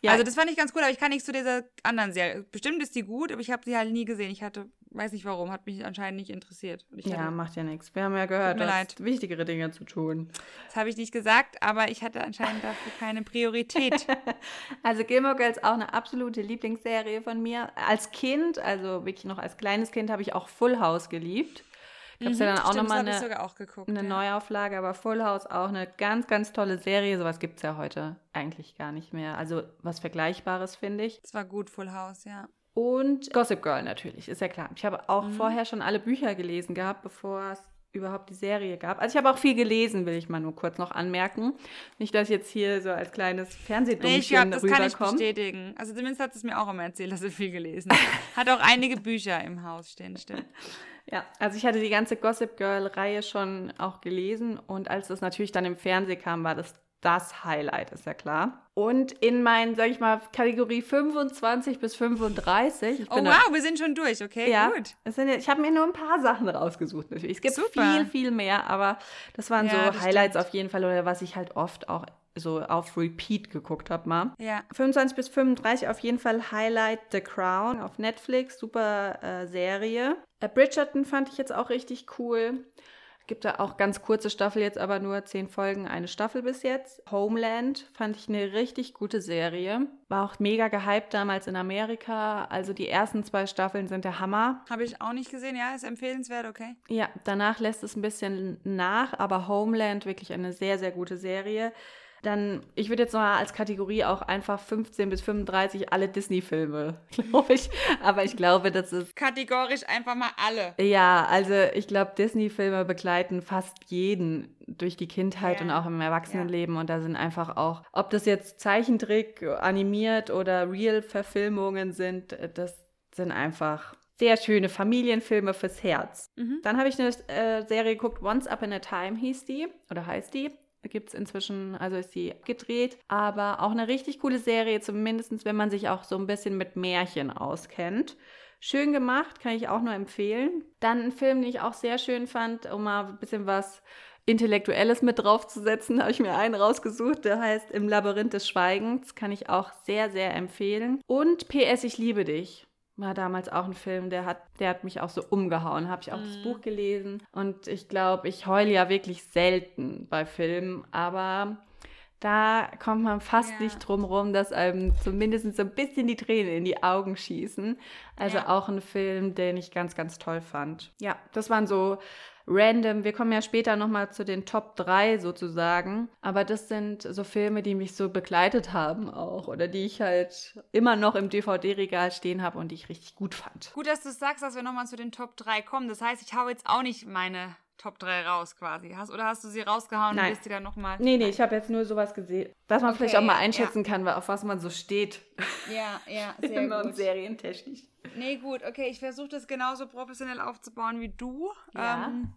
Ja, Also das fand ich ganz gut, aber ich kann nichts zu dieser anderen Serie. Bestimmt ist die gut, aber ich habe sie halt nie gesehen. Ich hatte, weiß nicht warum, hat mich anscheinend nicht interessiert. Ich ja, macht ja nichts. Wir haben ja gehört, du hast wichtigere Dinge zu tun. das habe ich nicht gesagt, aber ich hatte anscheinend dafür keine Priorität. Also Gilmore Girls auch eine absolute Lieblingsserie von mir. Als Kind, also wirklich noch als kleines Kind, habe ich auch Full House geliebt. Gab es ja dann auch Mhm. Nochmal habe ich eine, auch geguckt. eine ja. Neuauflage, aber Full House auch eine ganz, ganz tolle Serie. Sowas gibt es ja heute eigentlich gar nicht mehr. Also was Vergleichbares, finde ich. Das war gut, Full House, ja. Und Gossip Girl natürlich, ist ja klar. Ich habe auch Mhm. vorher schon alle Bücher gelesen gehabt, bevor es überhaupt die Serie gab. Also ich habe auch viel gelesen, will ich mal nur kurz noch anmerken. Nicht, dass jetzt hier so als kleines Nee, ich Fernsehdummchen glaube, das kann ich bestätigen. Also zumindest hat es mir auch immer erzählt, dass er viel gelesen hat. Hat auch einige Bücher im Haus stehen, stimmt. Ja, also ich hatte die ganze Gossip Girl-Reihe schon auch gelesen und als das natürlich dann im Fernsehen kam, war das das Highlight, ist ja klar. Und in meinen, sag ich mal, Kategorie 25 bis 35. Ich Oh wow, wir sind schon durch, okay? Ja, Gut. sind, ich habe mir nur ein paar Sachen rausgesucht natürlich. Es gibt Super. viel, viel mehr, aber das waren Ja, so das Highlights stimmt. auf jeden Fall oder was ich halt oft auch so auf Repeat geguckt habe mal. Ja. 25 bis 35 auf jeden Fall Highlight The Crown auf Netflix, super äh, Serie. Äh, Bridgerton fand ich jetzt auch richtig cool. Gibt da auch ganz kurze Staffel jetzt, aber nur zehn Folgen, eine Staffel bis jetzt. Homeland fand ich eine richtig gute Serie. War auch mega gehypt damals in Amerika. Also die ersten zwei Staffeln sind der Hammer. Habe ich auch nicht gesehen, ja, ist empfehlenswert, okay. Ja, danach lässt es ein bisschen nach, aber Homeland wirklich eine sehr, sehr gute Serie. Dann, ich würde jetzt mal als Kategorie auch einfach 15 bis 35 alle Disney-Filme, glaube ich. Aber ich glaube, das ist, Kategorisch einfach mal alle. ja, also ich glaube, Disney-Filme begleiten fast jeden durch die Kindheit ja. und auch im Erwachsenenleben. Ja. Und da sind einfach auch, ob das jetzt Zeichentrick, animiert oder Real-Verfilmungen sind, das sind einfach sehr schöne Familienfilme fürs Herz. Mhm. Dann habe ich eine äh, Serie geguckt, Once Up in a Time hieß die oder heißt die. Gibt es inzwischen, also ist sie gedreht, aber auch eine richtig coole Serie, zumindest wenn man sich auch so ein bisschen mit Märchen auskennt. Schön gemacht, kann ich auch nur empfehlen. Dann ein Film, den ich auch sehr schön fand, um mal ein bisschen was Intellektuelles mit draufzusetzen, habe ich mir einen rausgesucht, der heißt Im Labyrinth des Schweigens, kann ich auch sehr, sehr empfehlen. Und PS, ich liebe dich war damals auch ein Film, der hat, der hat mich auch so umgehauen. Habe ich auch mhm. das Buch gelesen und ich glaube, ich heule ja wirklich selten bei Filmen, aber da kommt man fast ja. nicht drum rum, dass einem zumindest so ein bisschen die Tränen in die Augen schießen. Also ja. auch ein Film, den ich ganz, ganz toll fand. Ja, das waren so random. Wir kommen ja später nochmal zu den Top 3 sozusagen. Aber das sind so Filme, die mich so begleitet haben auch. Oder die ich halt immer noch im DVD-Regal stehen habe und die ich richtig gut fand. Gut, dass du sagst, dass wir nochmal zu den Top 3 kommen. Das heißt, ich habe jetzt auch nicht meine Top 3 raus quasi. Hast, oder hast du sie rausgehauen Nein. und wirst die dann nochmal. Nee, nee, ich habe jetzt nur sowas gesehen. Dass man okay, vielleicht auch mal einschätzen ja. kann, auf was man so steht. Ja, ja, sehr Immer gut. serientechnisch. Nee, gut, okay, ich versuche das genauso professionell aufzubauen wie du. Ja. Ähm,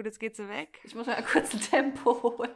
gut, jetzt geht sie weg. Ich muss mal kurz ein Tempo holen.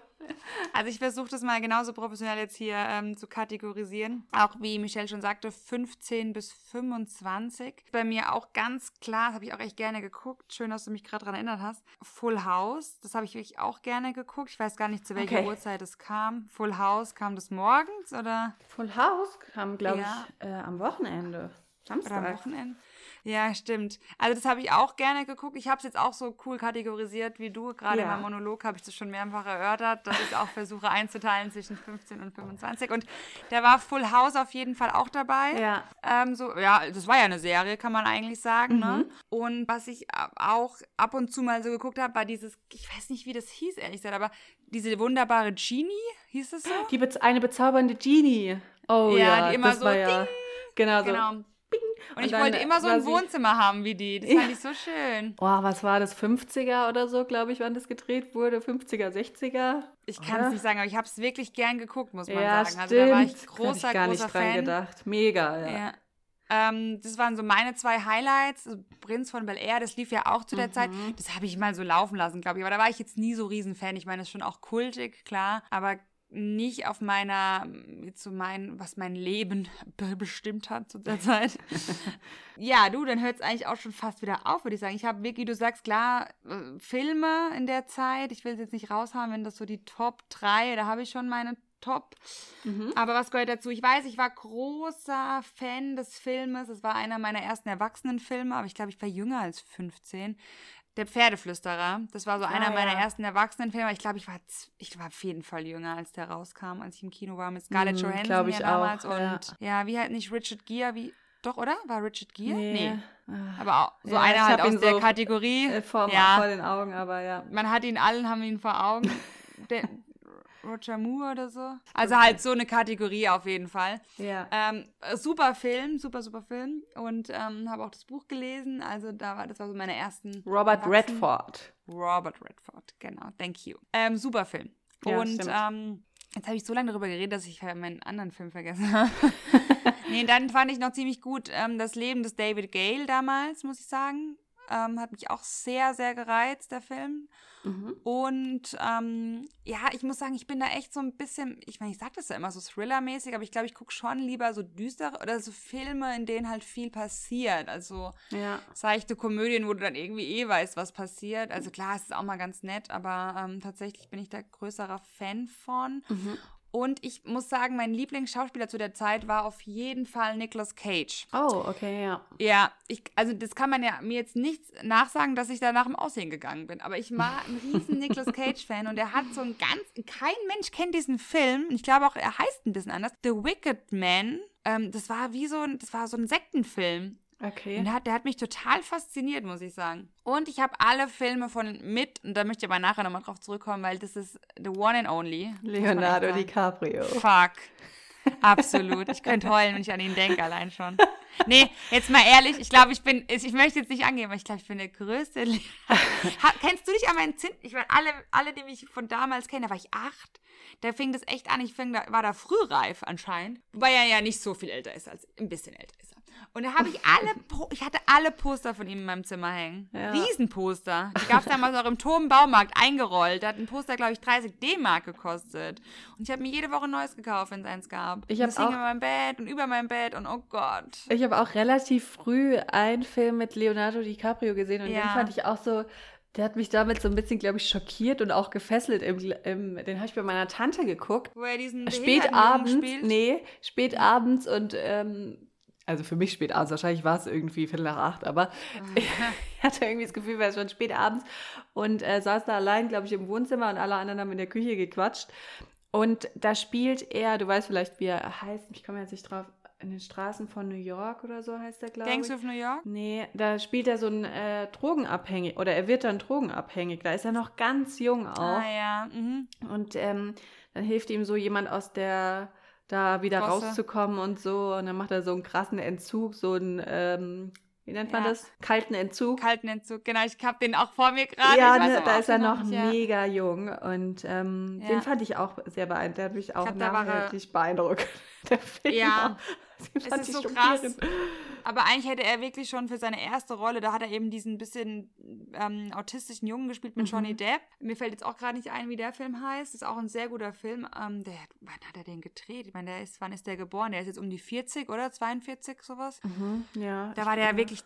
Also ich versuche das mal genauso professionell jetzt hier ähm, zu kategorisieren. Auch wie Michelle schon sagte, 15 bis 25. Bei mir auch ganz klar, das habe ich auch echt gerne geguckt. Schön, dass du mich gerade daran erinnert hast. Full House, das habe ich wirklich auch gerne geguckt. Ich weiß gar nicht, zu welcher okay. Uhrzeit es kam. Full House, kam das morgens oder? Full House kam, glaube ja. ich, äh, am Wochenende. Samstag. Oder am Wochenende. Ja, stimmt. Also das habe ich auch gerne geguckt. Ich habe es jetzt auch so cool kategorisiert wie du. Gerade ja. in meinem Monolog habe ich das schon mehrfach erörtert, dass ich auch versuche einzuteilen zwischen 15 und 25. Und da war Full House auf jeden Fall auch dabei. Ja. Ähm, so, ja, das war ja eine Serie, kann man eigentlich sagen. Ne? Mhm. Ne? Und was ich auch ab und zu mal so geguckt habe, war dieses, ich weiß nicht, wie das hieß, ehrlich gesagt, aber diese wunderbare Genie, hieß es so? Die Be eine bezaubernde Genie. Oh ja, ja die immer so, ja. Genau, so. Genau. Und, und ich wollte immer so ein Wohnzimmer haben wie die. Das fand ich so schön. Boah, was war das? 50er oder so, glaube ich, wann das gedreht wurde? 50er, 60er? Ich kann es nicht sagen, aber ich habe es wirklich gern geguckt, muss man ja, sagen. Also da war ich großer, ich gar großer nicht dran Fan. gedacht. Mega, ja. ja. Ähm, das waren so meine zwei Highlights. Prinz von Bel Air, das lief ja auch zu der mhm. Zeit. Das habe ich mal so laufen lassen, glaube ich. Aber da war ich jetzt nie so riesen Fan. Ich meine, das ist schon auch kultig, klar. Aber nicht auf meiner, zu mein, was mein Leben bestimmt hat zu der Zeit. ja, du, dann hört es eigentlich auch schon fast wieder auf, würde ich sagen. Ich habe wirklich, du sagst klar, äh, Filme in der Zeit. Ich will es jetzt nicht raushaben, wenn das so die Top 3, da habe ich schon meine Top. Mhm. Aber was gehört dazu? Ich weiß, ich war großer Fan des Filmes. Es war einer meiner ersten Erwachsenenfilme, aber ich glaube, ich war jünger als 15. Der Pferdeflüsterer. Das war so einer ah, meiner ersten Erwachsenenfilme. Ich glaube, ich war, ich war auf jeden Fall jünger, als der rauskam, als ich im Kino war mit Scarlett mm, Johansson ich ja damals. Auch, und ja. wie halt nicht Richard Gere, wie. Doch, oder? War Richard Gere? Nee. nee. Ah. Aber auch so ja, einer halt aus der so Kategorie. Äh, vor, ja. vor den Augen, aber ja. Man hat ihn allen, haben ihn vor Augen. der, Roger Moore oder so. Also halt so eine Kategorie auf jeden Fall. Ja. Ähm, super Film, super, super Film. Und ähm, habe auch das Buch gelesen. Also da war, das war so meine ersten. Robert Redford. Robert Redford, genau. Thank you. Ähm, super Film. Ja, und ähm, jetzt habe ich so lange darüber geredet, dass ich meinen anderen Film vergessen habe. nee, dann fand ich noch ziemlich gut ähm, das Leben des David Gale damals, muss ich sagen. Ähm, hat mich auch sehr, sehr gereizt, der Film. Mhm. Und ähm, ja, ich muss sagen, ich bin da echt so ein bisschen, ich meine, ich sage das ja immer so Thriller-mäßig, aber ich glaube, ich gucke schon lieber so düstere oder so Filme, in denen halt viel passiert. Also ja. seichte Komödien, wo du dann irgendwie eh weißt, was passiert. Also klar, es ist auch mal ganz nett, aber ähm, tatsächlich bin ich da größerer Fan von. Mhm. Und ich muss sagen, mein Lieblingsschauspieler zu der Zeit war auf jeden Fall Nicolas Cage. Oh, okay, ja. Ja, ich, also das kann man ja mir jetzt nicht nachsagen, dass ich da nach dem Aussehen gegangen bin. Aber ich war ein riesen Nicolas Cage-Fan und er hat so ein ganz, kein Mensch kennt diesen Film. Ich glaube auch, er heißt ein bisschen anders. The Wicked Man. Ähm, das war wie so ein, das war so ein Sektenfilm. Okay. Und der hat, der hat mich total fasziniert, muss ich sagen. Und ich habe alle Filme von mit, und da möchte ich aber nachher nochmal drauf zurückkommen, weil das ist the one and only. Leonardo DiCaprio. Fuck. Absolut. Ich könnte heulen, wenn ich an ihn denke, allein schon. Nee, jetzt mal ehrlich, ich glaube, ich bin, ich möchte jetzt nicht angeben, aber ich glaube, ich bin der größte Lehrer. Kennst du dich an meinen Zinn? Ich meine, alle, alle, die mich von damals kennen, da war ich acht. Da fing das echt an. Ich fing da, war da frühreif anscheinend. Wobei er ja nicht so viel älter ist, als ein bisschen älter ist. Und da habe ich alle, ich hatte alle Poster von ihm in meinem Zimmer hängen. Ja. Riesenposter. Die gab es damals auch im Turmbaumarkt eingerollt. Da hat ein Poster, glaube ich, 30 D-Mark gekostet. Und ich habe mir jede Woche ein neues gekauft, wenn es eins gab. Ich habe auch in meinem Bett und über meinem Bett und oh Gott. Ich habe auch relativ früh einen Film mit Leonardo DiCaprio gesehen und ja. den fand ich auch so der hat mich damit so ein bisschen, glaube ich, schockiert und auch gefesselt. Im, im, den habe ich bei meiner Tante geguckt. Wo er diesen spät abends, spielt? Nee, spät abends und ähm, also für mich spät abends, wahrscheinlich war es irgendwie Viertel nach acht, aber ich hatte irgendwie das Gefühl, es war schon spät abends und äh, saß da allein, glaube ich, im Wohnzimmer und alle anderen haben in der Küche gequatscht. Und da spielt er, du weißt vielleicht, wie er heißt, ich komme jetzt nicht drauf, in den Straßen von New York oder so heißt der, glaube ich. Gangs of New York? Nee, da spielt er so ein äh, Drogenabhängig, oder er wird dann drogenabhängig. Da ist er noch ganz jung auch. Ah, ja. Mhm. Und ähm, dann hilft ihm so jemand aus der, da wieder Gosse. rauszukommen und so. Und dann macht er so einen krassen Entzug, so einen, ähm, wie nennt man ja. das? Kalten Entzug. Kalten Entzug, genau. Ich habe den auch vor mir gerade. Ja, ne, da ist er noch ja. mega jung. Und ähm, ja. den fand ich auch sehr beeindruckend. Der hat mich auch nachhaltig beeindruckt. Der Film. Ja, es ist so krass. Aber eigentlich hätte er wirklich schon für seine erste Rolle, da hat er eben diesen bisschen ähm, autistischen Jungen gespielt mit mhm. Johnny Depp. Mir fällt jetzt auch gerade nicht ein, wie der Film heißt. Ist auch ein sehr guter Film. Ähm, der, wann hat er den gedreht? Ich meine, der ist, wann ist der geboren? Der ist jetzt um die 40 oder 42, sowas. Mhm, ja. Da war der ja. wirklich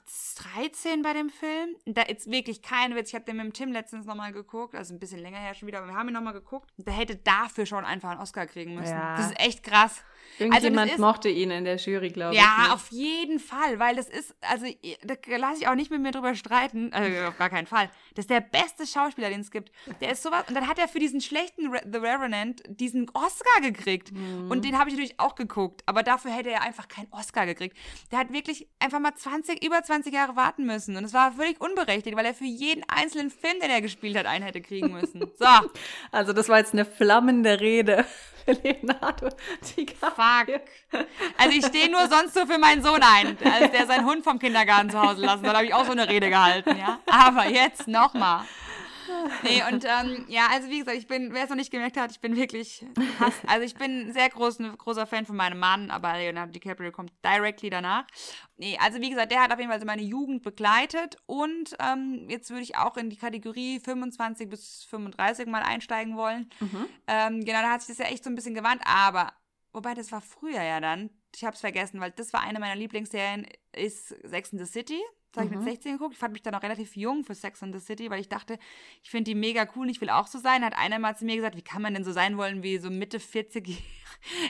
13 bei dem Film. Da ist wirklich kein Witz. Ich habe den mit dem Tim letztens nochmal geguckt, also ein bisschen länger her schon wieder, aber wir haben ihn nochmal geguckt. Der hätte dafür schon einfach einen Oscar kriegen müssen. Ja. Das ist echt krass. Irgendjemand also ist, mochte ihn in der Jury, glaube ich. Ja, auf jeden Fall, weil das ist, also da lasse ich auch nicht mit mir drüber streiten, also auf gar keinen Fall. Das ist der beste Schauspieler, den es gibt. Der ist sowas, und dann hat er für diesen schlechten Re The Revenant diesen Oscar gekriegt. Mhm. Und den habe ich natürlich auch geguckt, aber dafür hätte er einfach keinen Oscar gekriegt. Der hat wirklich einfach mal 20, über 20 Jahre warten müssen und es war völlig unberechtigt, weil er für jeden einzelnen Film, den er gespielt hat, einen hätte kriegen müssen. So. Also das war jetzt eine flammende Rede Leonardo DiCaprio. Fuck. Also ich stehe nur sonst so für meinen Sohn ein, als der seinen Hund vom Kindergarten zu Hause lassen. Da habe ich auch so eine Rede gehalten, ja. Aber jetzt nochmal. Nee, und ähm, ja, also wie gesagt, ich bin, wer es noch nicht gemerkt hat, ich bin wirklich, also ich bin sehr groß, ein großer Fan von meinem Mann, aber Leonardo DiCaprio kommt directly danach. Nee, also wie gesagt, der hat auf jeden Fall so meine Jugend begleitet und ähm, jetzt würde ich auch in die Kategorie 25 bis 35 mal einsteigen wollen. Mhm. Ähm, genau, da hat sich das ja echt so ein bisschen gewandt, aber wobei das war früher ja dann. Ich habe es vergessen, weil das war eine meiner Lieblingsserien, ist Sex in the City. Das habe ich mit 16 mhm. geguckt. Ich fand mich dann auch relativ jung für Sex and the City, weil ich dachte, ich finde die mega cool und ich will auch so sein. Hat einer mal zu mir gesagt, wie kann man denn so sein wollen wie so Mitte 40,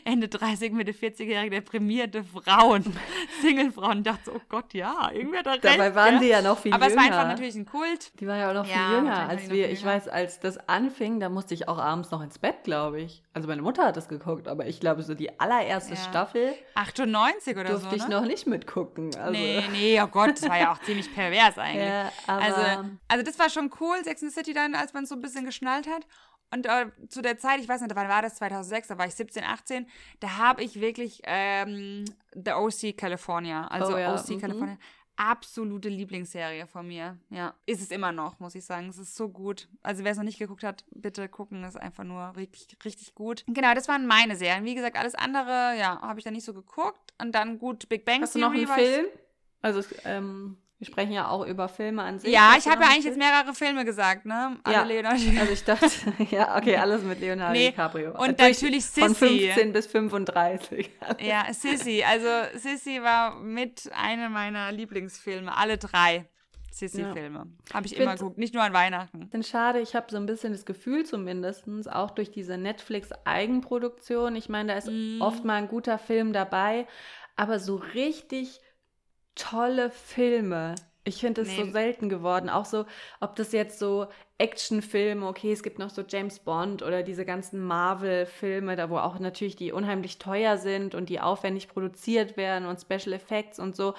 Ende 30, Mitte 40-jährige deprimierte Frauen, Single-Frauen. Dachte so, oh Gott, ja, irgendwie hat er recht. Dabei waren ja. die ja noch viel Aber jünger. Aber es war einfach natürlich ein Kult. Die waren ja auch noch ja, viel jünger als wir. Ich weiß, als das anfing, da musste ich auch abends noch ins Bett, glaube ich. Also meine Mutter hat das geguckt, aber ich glaube, so die allererste ja. Staffel 98 oder durfte so, ich ne? noch nicht mitgucken. Also. Nee, nee, oh Gott, das war ja auch ziemlich pervers eigentlich. Also, also das war schon cool, Sex and the City dann, als man es so ein bisschen geschnallt hat. Und äh, zu der Zeit, ich weiß nicht, wann war das? 2006, da war ich 17, 18. Da habe ich wirklich ähm, The OC California, also oh, ja. OC mhm. California, absolute Lieblingsserie von mir. Ja, ist es immer noch, muss ich sagen. Es ist so gut. Also wer es noch nicht geguckt hat, bitte gucken. Es ist einfach nur richtig, richtig gut. Genau, das waren meine Serien. Wie gesagt, alles andere, ja, habe ich da nicht so geguckt. Und dann gut, Big Bang Hast Theory. Hast du noch einen Film? Also, ähm, wir sprechen ja auch über Filme an sich. Ja, ich habe ja eigentlich jetzt mehrere Filme gesagt, ne? Alle ja, Leonardo. Also ich dachte, ja, okay, alles mit Leonardo nee. DiCaprio. Und Durch, natürlich Sissy. Von 15 bis 35. Ja, Sissy. Also Sissy war mit einer meiner Lieblingsfilme, alle drei. Sissy-Filme. Ja. Habe ich, ich immer geguckt, nicht nur an Weihnachten. Finde schade, ich habe so ein bisschen das Gefühl zumindest, auch durch diese Netflix-Eigenproduktion, ich meine, da ist mm. oft mal ein guter Film dabei, aber so richtig tolle Filme. Ich finde es nee. so selten geworden. Auch so, ob das jetzt so Actionfilme, okay, es gibt noch so James Bond oder diese ganzen Marvel-Filme, da wo auch natürlich die unheimlich teuer sind und die aufwendig produziert werden und Special Effects und so.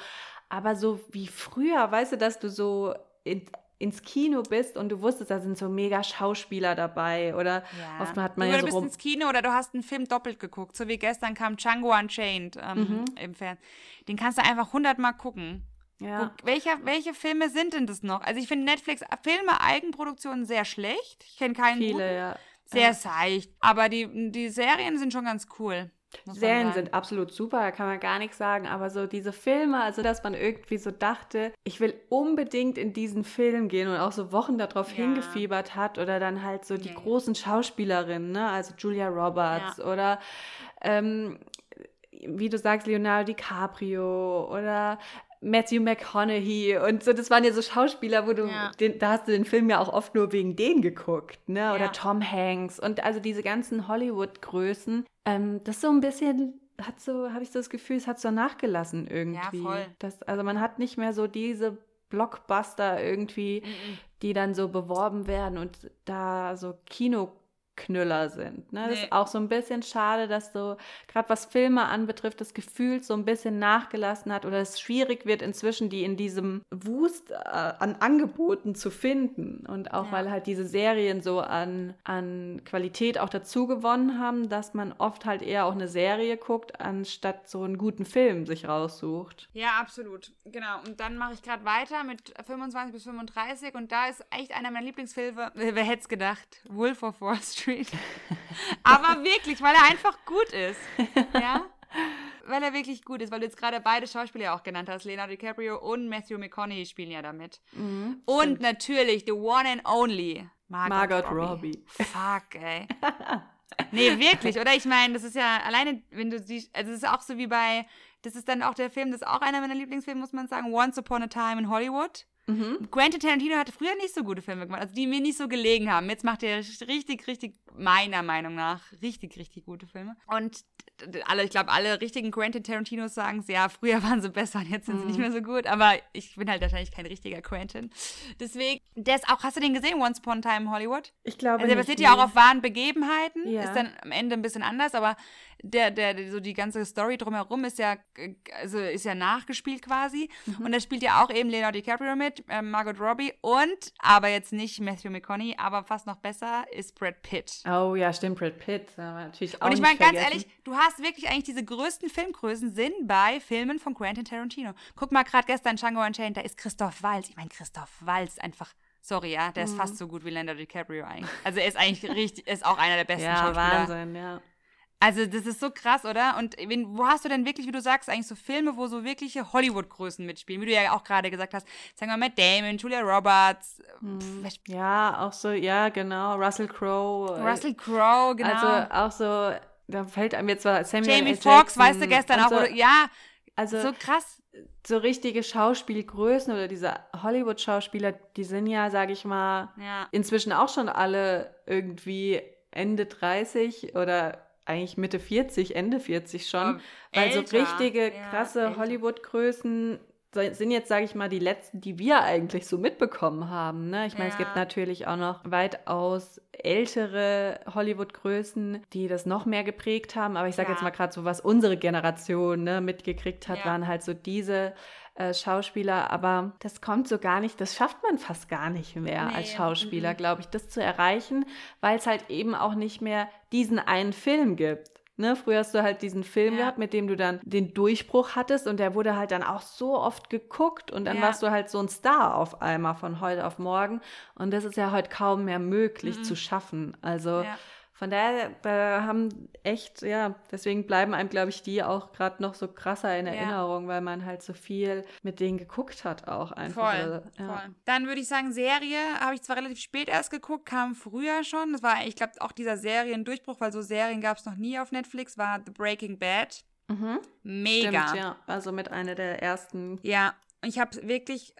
Aber so wie früher, weißt du, dass du so in, ins Kino bist und du wusstest, da sind so mega Schauspieler dabei oder ja. oft hat man oder ja so du bist ins Kino oder du hast einen Film doppelt geguckt, so wie gestern kam Django Unchained ähm, mhm. im Fernsehen. Den kannst du einfach hundertmal gucken. Ja. Wo, welche, welche Filme sind denn das noch? Also ich finde Netflix Filme Eigenproduktionen sehr schlecht. Ich kenne keinen Viele, guten. ja. Sehr ja. seicht. Aber die, die Serien sind schon ganz cool. Serien sind absolut super, da kann man gar nichts sagen, aber so diese Filme, also dass man irgendwie so dachte, ich will unbedingt in diesen Film gehen und auch so Wochen darauf ja. hingefiebert hat oder dann halt so die großen Schauspielerinnen, ne? also Julia Roberts oder ähm, wie du sagst, Leonardo DiCaprio oder Matthew McConaughey und so, das waren ja so Schauspieler, wo du, ja. den, da hast du den Film ja auch oft nur wegen denen geguckt, ne? Oder ja. Tom Hanks und also diese ganzen Hollywood-Größen, ähm, das so ein bisschen hat so, habe ich so das Gefühl, es hat so nachgelassen irgendwie. Ja, voll. Das, also man hat nicht mehr so diese Blockbuster irgendwie, -mm. die dann so beworben werden und da so Kino Knüller sind. Ne? Nee. Das ist auch so ein bisschen schade, dass so, gerade was Filme anbetrifft, das Gefühl so ein bisschen nachgelassen hat oder es schwierig wird inzwischen, die in diesem Wust äh, an Angeboten zu finden. Und auch ja. weil halt diese Serien so an, an Qualität auch dazu gewonnen haben, dass man oft halt eher auch eine Serie guckt, anstatt so einen guten Film sich raussucht. Ja, absolut. Genau. Und dann mache ich gerade weiter mit 25 bis 35 und da ist echt einer meiner Lieblingsfilme, wer hätte es gedacht, Wolf of Wall Street. Street. Aber wirklich, weil er einfach gut ist. Ja? Weil er wirklich gut ist, weil du jetzt gerade beide Schauspieler auch genannt hast. Leonardo DiCaprio und Matthew McConaughey spielen ja damit. Mhm, und stimmt. natürlich the one and only Margot, Margot Robbie. Robbie. Fuck, ey. nee, wirklich, oder? Ich meine, das ist ja alleine, wenn du siehst, also es ist auch so wie bei, das ist dann auch der Film, das ist auch einer meiner Lieblingsfilme, muss man sagen, Once Upon a Time in Hollywood. Mhm. Quentin Tarantino hatte früher nicht so gute Filme gemacht, also die mir nicht so gelegen haben. Jetzt macht er richtig, richtig, meiner Meinung nach, richtig, richtig gute Filme. Und alle, ich glaube, alle richtigen Quentin Tarantinos sagen ja, früher waren sie besser und jetzt sind sie nicht mhm. mehr so gut. Aber ich bin halt wahrscheinlich kein richtiger Quentin. Deswegen, der ist auch, hast du den gesehen, Once Upon a Time in Hollywood? Ich glaube. Also der basiert ja auch auf wahren Begebenheiten. Ja. Ist dann am Ende ein bisschen anders, aber der, der, so die ganze Story drumherum ist ja, also ist ja nachgespielt quasi. Mhm. Und da spielt ja auch eben Leonardo DiCaprio mit, äh, Margot Robbie und, aber jetzt nicht Matthew McConaughey, aber fast noch besser ist Brad Pitt. Oh ja, stimmt, Brad Pitt. natürlich auch und ich meine, ganz ehrlich, du hast wirklich eigentlich diese größten Filmgrößen sind bei Filmen von Quentin Tarantino. Guck mal, gerade gestern Django Unchained, da ist Christoph Waltz. Ich meine, Christoph Waltz einfach Sorry, ja, der ist fast mhm. so gut wie Leonardo DiCaprio eigentlich. Also er ist eigentlich richtig, ist auch einer der besten ja, Schauspieler. Wahnsinn, ja. Also das ist so krass, oder? Und wo hast du denn wirklich, wie du sagst, eigentlich so Filme, wo so wirkliche Hollywood-Größen mitspielen? Wie du ja auch gerade gesagt hast, sagen wir mal Matt Damon, Julia Roberts. Hm. Ja, auch so, ja, genau, Russell Crowe. Russell Crowe, genau. Also auch so, da fällt einem jetzt zwar Samuel Jamie Foxx, weißt du, gestern auch, so, ja, also so krass. So richtige Schauspielgrößen oder diese Hollywood-Schauspieler, die sind ja, sag ich mal, ja. inzwischen auch schon alle irgendwie Ende 30 oder eigentlich Mitte 40, Ende 40 schon, ja, weil älter. so richtige krasse ja, Hollywood-Größen sind jetzt, sage ich mal, die letzten, die wir eigentlich so mitbekommen haben. Ne? Ich meine, ja. es gibt natürlich auch noch weitaus ältere Hollywood-Größen, die das noch mehr geprägt haben. Aber ich sage ja. jetzt mal gerade so, was unsere Generation ne, mitgekriegt hat, ja. waren halt so diese äh, Schauspieler. Aber das kommt so gar nicht, das schafft man fast gar nicht mehr nee. als Schauspieler, mhm. glaube ich, das zu erreichen, weil es halt eben auch nicht mehr diesen einen Film gibt. Ne, früher hast du halt diesen Film ja. gehabt, mit dem du dann den Durchbruch hattest und der wurde halt dann auch so oft geguckt und dann ja. warst du halt so ein Star auf einmal von heute auf morgen und das ist ja heute kaum mehr möglich mhm. zu schaffen. Also ja. Von daher, da haben echt, ja, deswegen bleiben einem, glaube ich, die auch gerade noch so krasser in Erinnerung, ja. weil man halt so viel mit denen geguckt hat auch einfach. Voll, ja. voll. Dann würde ich sagen, Serie habe ich zwar relativ spät erst geguckt, kam früher schon. Das war, ich glaube, auch dieser Seriendurchbruch, weil so Serien gab es noch nie auf Netflix, war The Breaking Bad. Mhm. Mega. Stimmt, ja. Also mit einer der ersten. Ja, ich habe wirklich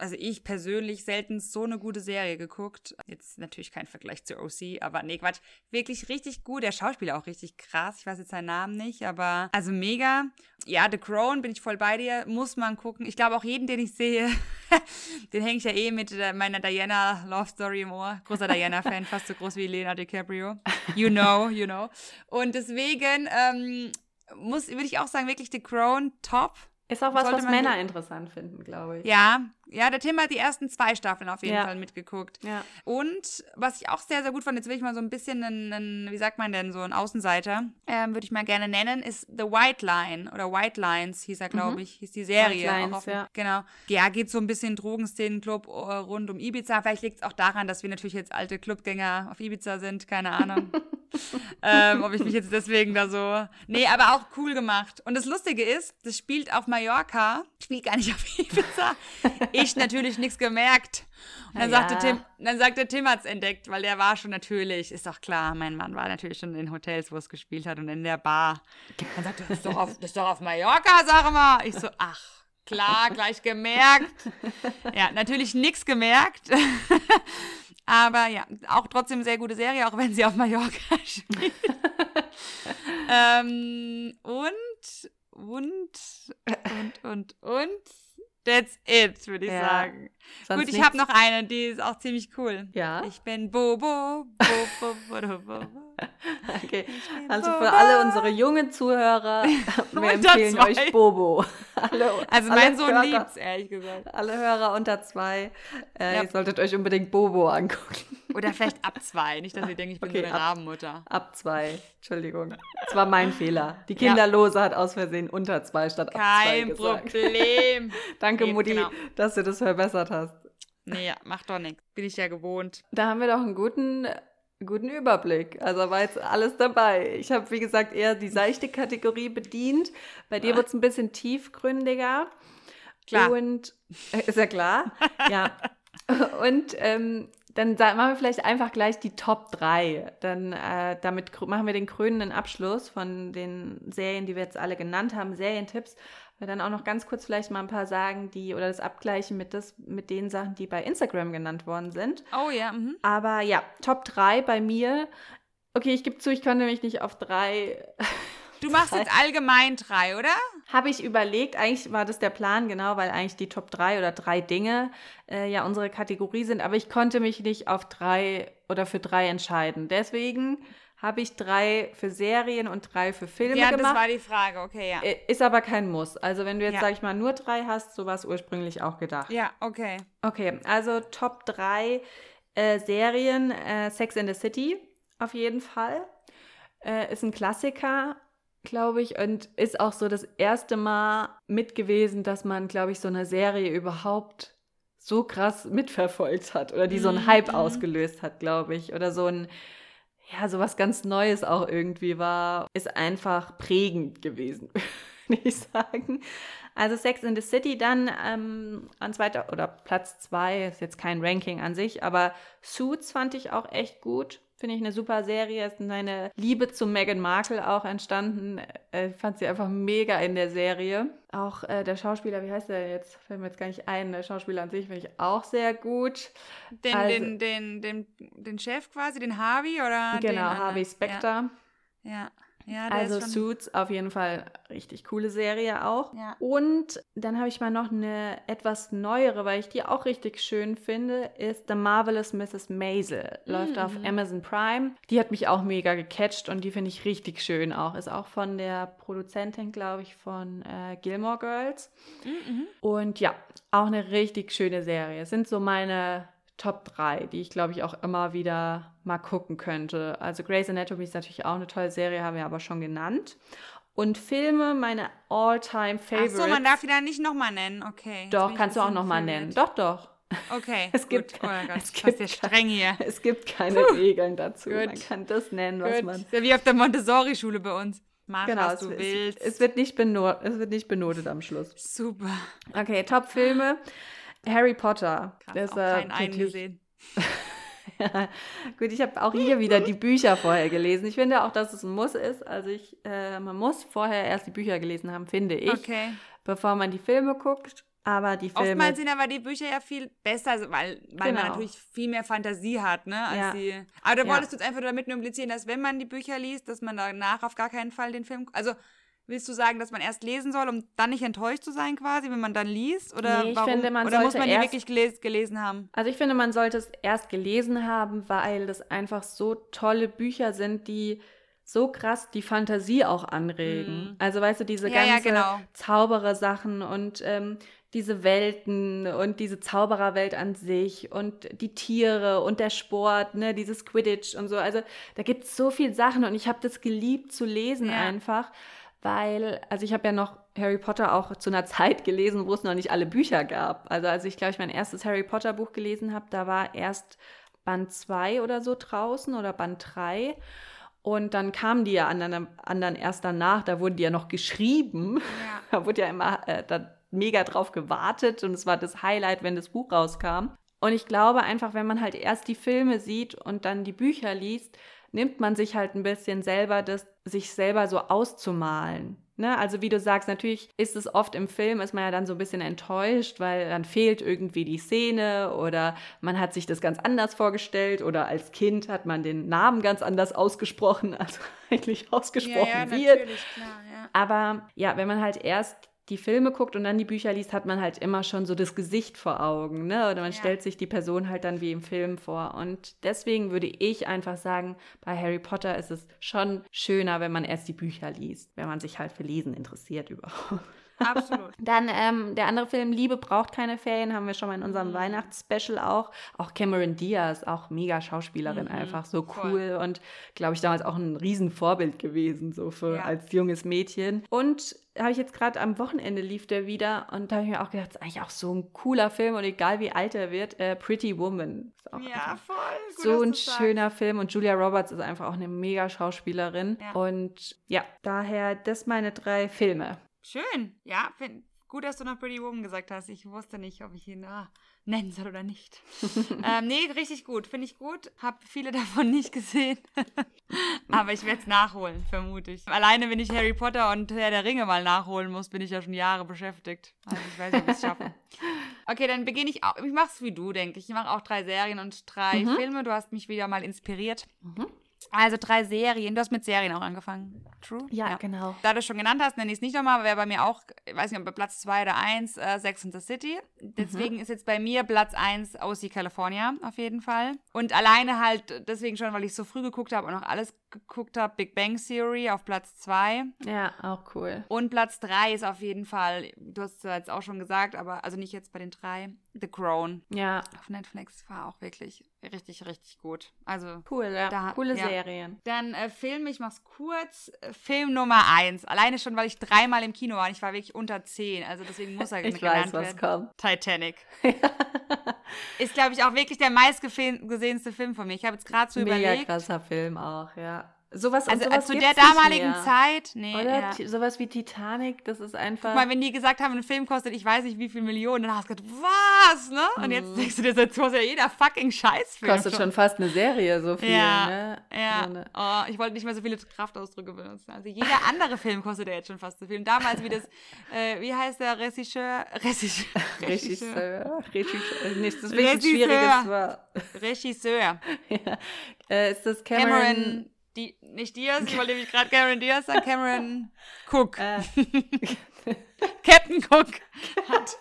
also ich persönlich selten so eine gute Serie geguckt. Jetzt natürlich kein Vergleich zu OC, aber nee, Quatsch. Wirklich richtig gut. Der Schauspieler auch richtig krass. Ich weiß jetzt seinen Namen nicht, aber also mega. Ja, The Crown bin ich voll bei dir. Muss man gucken. Ich glaube auch jeden, den ich sehe, den hänge ich ja eh mit meiner Diana Love Story im Ohr. Großer Diana-Fan, fast so groß wie Lena DiCaprio. You know, you know. Und deswegen ähm, muss, würde ich auch sagen, wirklich The Crown top Ist auch was, was Männer interessant finden, glaube ich. Ja, ja, der Tim hat die ersten zwei Staffeln auf jeden Ja. Fall mitgeguckt. Ja. Und was ich auch sehr, sehr gut fand, jetzt will ich mal so ein bisschen einen, einen wie sagt man denn, so einen Außenseiter, ähm, würde ich mal gerne nennen, ist The White Line oder White Lines hieß er, glaube ich, hieß die Serie. Mhm. White Lines, auf, ja. Genau. Ja, geht so ein bisschen Drogenszenenclub äh, rund um Ibiza. Vielleicht liegt es auch daran, dass wir natürlich jetzt alte Clubgänger auf Ibiza sind, keine Ahnung. ähm, ob ich mich jetzt deswegen da so. Nee, aber auch cool gemacht. Und das Lustige ist, das spielt auf Mallorca, spielt gar nicht auf Ibiza. Ich natürlich nichts gemerkt. Und dann Na sagte ja. Tim, dann sagte Tim hat's entdeckt, weil der war schon natürlich, ist doch klar, mein Mann war natürlich schon in Hotels, wo es gespielt hat und in der Bar. Dann sagte er, das ist doch auf, das ist doch auf Mallorca, sag mal. Ich so, ach, klar, gleich gemerkt. Ja, natürlich nichts gemerkt. Aber ja, auch trotzdem sehr gute Serie, auch wenn sie auf Mallorca spielt. ähm, und, und, und, und, und. That's it, würde ich Ja, sagen. Sonst Gut, ich habe noch eine, die ist auch ziemlich cool. Ja? Ich bin Bobo, Bobo, Bobo, Bobo. Okay. Also für alle unsere jungen Zuhörer, wir empfehlen zwei. euch Bobo. Alle, Also alle mein Sohn Hörer, liebt's, ehrlich gesagt. Alle Hörer unter zwei, äh, Ja. ihr solltet euch unbedingt Bobo angucken. Oder vielleicht ab zwei, nicht, dass ihr denkt, ich bin Okay, so eine ab- Rabenmutter. Ab zwei, Entschuldigung. Das war mein Fehler. Die Kinderlose hat aus Versehen unter zwei statt ab zwei Kein. Problem. Danke, Eben, Mutti, genau. dass du das verbessert hast. Nee, ja, macht doch nichts. Bin ich ja gewohnt. Da haben wir doch einen guten, guten Überblick. Also war jetzt alles dabei. Ich habe, wie gesagt, eher die seichte Kategorie bedient. Bei dir wird es ein bisschen tiefgründiger. Klar. Und äh, ist ja klar. ja. Und ähm, dann machen wir vielleicht einfach gleich die Top 3. Dann äh, damit machen wir den krönenden Abschluss von den Serien, die wir jetzt alle genannt haben, Serientipps. Wir dann auch noch ganz kurz vielleicht mal ein paar sagen, die oder das abgleichen mit, das, mit den Sachen, die bei Instagram genannt worden sind. Oh ja, mhm. Aber ja, Top 3 bei mir. Okay, ich gebe zu, ich konnte mich nicht auf drei. Du machst jetzt allgemein drei, oder? Habe ich überlegt, eigentlich war das der Plan, genau, weil eigentlich die Top 3 oder drei Dinge äh, ja unsere Kategorie sind, aber ich konnte mich nicht auf drei oder für drei entscheiden. Deswegen habe ich drei für Serien und drei für Filme ja, das gemacht. war die Frage. Okay, ja. Ist aber kein Muss. Also wenn du jetzt, Ja. sag ich mal, nur drei hast, so war es ursprünglich auch gedacht. Ja, okay. Okay, also Top 3 äh, Serien. Äh, Sex in the City auf jeden Fall. Äh, ist ein Klassiker, glaube ich, und ist auch so das erste Mal mit gewesen, dass man, glaube ich, so eine Serie überhaupt so krass mitverfolgt hat oder die so einen Mhm, Hype mhm. ausgelöst hat, glaube ich. Oder so ein, ja, so was ganz Neues auch irgendwie war. Ist einfach prägend gewesen, würde ich sagen. Also Sex in the City dann ähm, an zweiter oder Platz zwei, ist jetzt kein Ranking an sich, aber Suits fand ich auch echt gut. Finde ich eine super Serie. Ist meine Liebe zu Meghan Markle auch entstanden. Äh, Ich fand sie einfach mega in der Serie. Auch äh, der Schauspieler, wie heißt der jetzt? Fällt mir jetzt gar nicht ein. Der Schauspieler an sich finde ich auch sehr gut. Den, Also- den, den, den, den Chef quasi, den Harvey oder? den genau? Harvey Specter. Ja, ja. Ja Also Suits auf jeden Fall richtig coole Serie auch. Ja. Und dann habe ich mal noch eine etwas neuere, weil ich die auch richtig schön finde, ist The Marvelous Mrs. Maisel. Läuft auf Mhm. Amazon Prime. Die hat mich auch mega gecatcht und die finde ich richtig schön auch. Ist auch von der Produzentin, glaube ich, von äh, Gilmore Girls. Mhm. Und ja, auch eine richtig schöne Serie. Es sind so meine Top 3, die ich glaube ich auch immer wieder mal gucken könnte. Also Grey's Anatomy ist natürlich auch eine tolle Serie, haben wir aber schon genannt. Und Filme, meine all-time Ach favorites. so, man darf die dann nicht nochmal nennen. Okay. Doch, kannst du auch nochmal nennen. Doch, doch. Okay. Es gut. gibt- oh Gott, es es gibt ja streng hier. Es gibt keine Regeln dazu. Man Gut. kann das nennen, was Gut. man. Ist ja wie auf der Montessori-Schule bei uns. Mach, Genau, was es, du es, willst. es, wird nicht es wird nicht benotet am Schluss. Super. Okay, Top-Filme. Harry Potter. Krass, Das auch keinen einen wirklich- gesehen. Ja, gut, ich habe auch hier wieder die Bücher vorher gelesen. Ich finde auch, dass es ein Muss ist. Also ich, äh, man muss vorher erst die Bücher gelesen haben, finde ich, Okay. bevor man die Filme guckt. Aber die Filme. Oftmals sind aber die Bücher ja viel besser, also weil, weil man Genau. natürlich viel mehr Fantasie hat, ne? Ja. die, aber da Ja. wolltest du jetzt einfach damit nur implizieren, dass wenn man die Bücher liest, dass man danach auf gar keinen Fall den Film. Also willst du sagen, dass man erst lesen soll, um dann nicht enttäuscht zu sein, quasi, wenn man dann liest? Oder Nee, ich warum? finde, man oder muss sollte man die erst- wirklich geles gelesen haben? Also ich finde, man sollte es erst gelesen haben, weil das einfach so tolle Bücher sind, die so krass die Fantasie auch anregen. Mhm. Also weißt du, diese ja, ganze ja, genau. Zauberer-Sachen und ähm, diese Welten und diese Zaubererwelt an sich und die Tiere und der Sport, ne, dieses Quidditch und so. Also da gibt es so viele Sachen und ich habe das geliebt zu lesen ja. einfach, weil, also ich habe ja noch Harry Potter auch zu einer Zeit gelesen, wo es noch nicht alle Bücher gab. Also als ich, glaube ich, mein erstes Harry Potter Buch gelesen habe, da war erst Band 2 oder so draußen oder Band 3. Und dann kamen die ja anderen, anderen erst danach, da wurden die ja noch geschrieben. Ja. Da wurde ja immer äh, da mega drauf gewartet und es war das Highlight, wenn das Buch rauskam. Und ich glaube einfach, wenn man halt erst die Filme sieht und dann die Bücher liest, nimmt man sich halt ein bisschen selber das, sich selber so auszumalen. Ne? Also wie du sagst, natürlich ist es oft im Film, ist man ja dann so ein bisschen enttäuscht, weil dann fehlt irgendwie die Szene oder man hat sich das ganz anders vorgestellt oder als Kind hat man den Namen ganz anders ausgesprochen, als eigentlich ausgesprochen ja, ja, wird. Klar, ja. Aber ja, wenn man halt erst die Filme guckt und dann die Bücher liest, hat man halt immer schon so das Gesicht vor Augen, ne? Oder man ja. stellt sich die Person halt dann wie im Film vor. Und deswegen würde ich einfach sagen, bei Harry Potter ist es schon schöner, wenn man erst die Bücher liest, wenn man sich halt für Lesen interessiert überhaupt. Absolut. Dann ähm, der andere Film, Liebe braucht keine Ferien, haben wir schon mal in unserem mhm. Weihnachtsspecial auch. Auch Cameron Diaz, auch mega Schauspielerin mhm. einfach, so cool Voll. und glaube ich damals auch ein Riesenvorbild gewesen, so für ja. als junges Mädchen. Und habe ich jetzt gerade am Wochenende lief der wieder und da habe ich mir auch gedacht, das ist eigentlich auch so ein cooler Film und egal wie alt er wird, äh, Pretty Woman. ja, voll. Gut, so ein schöner sagst. Film und Julia Roberts ist einfach auch eine mega Schauspielerin. Ja. Und ja, daher das meine drei Filme. Schön. Ja, find, gut, dass du noch Pretty Woman gesagt hast. Ich wusste nicht, ob ich ihn ah, nennen soll oder nicht. ähm, nee, richtig gut. Finde ich gut. Hab viele davon nicht gesehen. Aber ich werde es nachholen, vermute ich. Alleine, wenn ich Harry Potter und Herr der Ringe mal nachholen muss, bin ich ja schon Jahre beschäftigt. Also ich weiß nicht, ob ich es schaffe. Okay, dann beginne ich auch. Ich mache es wie du, denke ich. Ich mache auch drei Serien und drei mhm. Filme. Du hast mich wieder mal inspiriert. Mhm. Also drei Serien. Du hast mit Serien auch angefangen. True? Ja, ja. genau. Da du es schon genannt hast, nenne ich es nicht nochmal, wäre bei mir auch, ich weiß nicht, ob bei Platz zwei oder eins äh, Sex in the City. Deswegen mhm. ist jetzt bei mir Platz eins OC California auf jeden Fall. Und alleine halt deswegen schon, weil ich so früh geguckt habe und auch alles geguckt habe, Big Bang Theory auf Platz 2. Ja, auch cool. Und Platz 3 ist auf jeden Fall, du hast es ja jetzt auch schon gesagt, aber also nicht jetzt bei den drei, The Crown. Ja. Auf Netflix war auch wirklich richtig, richtig gut. Also cool, ja. Da, Coole ja. Serien. Dann äh, Film, ich mach's kurz. Film Nummer 1. Alleine schon, weil ich dreimal im Kino war und ich war wirklich unter 10. Also deswegen muss er ich weiß, was kommt. Titanic. ist, glaube ich, auch wirklich der meistgesehenste Film von mir. Ich habe jetzt gerade so Mega überlegt. Mega krasser Film auch, ja. Sowas, also, sowas zu der damaligen Zeit, nee. Oder ja. sowas wie Titanic, das ist einfach. Guck mal, wenn die gesagt haben, ein Film kostet, ich weiß nicht wie viel Millionen, dann hast du gedacht, was, ne? Und jetzt mhm. denkst du dir, das kostet ja jeder fucking Scheißfilm. Kostet schon fast eine Serie so viel, ja, ne? Ja. So oh, ich wollte nicht mehr so viele Kraftausdrücke benutzen. Also jeder andere Film kostet ja jetzt schon fast so viel. Und damals wie das, äh, wie heißt der Regisseur? Regisseur. Regisseur. Regisseur. Nee, das ist ein schwieriges Wort. Regisseur. ja. Äh, ist das Cameron, Cameron die, nicht Diaz, ich wollte nämlich gerade Cameron Diaz sagen, Cameron Cook. Äh. Captain Cook. Hat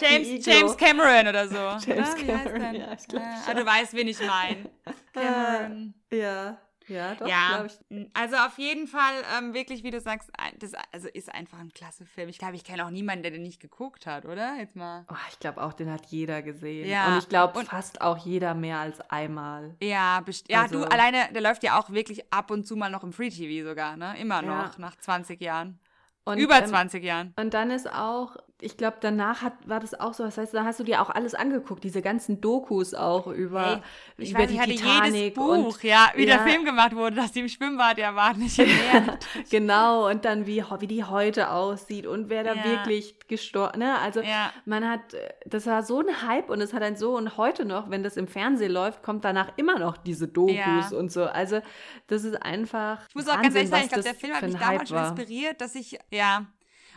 James, James Cameron oder so. James ah, Cameron, ja, ich glaube. Ah, du weißt, wen ich meine. Cameron. ja. Ja, doch, ja. Also auf jeden Fall ähm, wirklich, wie du sagst, das also ist einfach ein klasse Film. Ich glaube, ich kenne auch niemanden, der den nicht geguckt hat, oder? Jetzt mal. Oh, ich glaube auch, den hat jeder gesehen. Ja. Und ich glaube fast auch jeder mehr als einmal. Ja, ja, also, du alleine, der läuft ja auch wirklich ab und zu mal noch im Free TV sogar, ne? Immer noch, ja. nach 20 Jahren. Und, Über 20 ähm, Jahren. Und dann ist auch, ich glaube, danach hat, war das auch so. Das heißt, da hast du dir auch alles angeguckt, diese ganzen Dokus auch über, hey, über weiß, die ich Titanic jedes Buch, und, ja, wie ja. der Film gemacht wurde, dass die im Schwimmbad ja waren, nicht genau, und dann wie, wie die heute aussieht und wer da ja. wirklich gestorben, ne? Also ja. man hat, das war so ein Hype und es hat dann so und heute noch, wenn das im Fernsehen läuft, kommt danach immer noch diese Dokus und so. Also das ist einfach. Ich muss auch ganz ehrlich sagen, ich glaube, der Film hat mich damals schon inspiriert, dass ich, ja,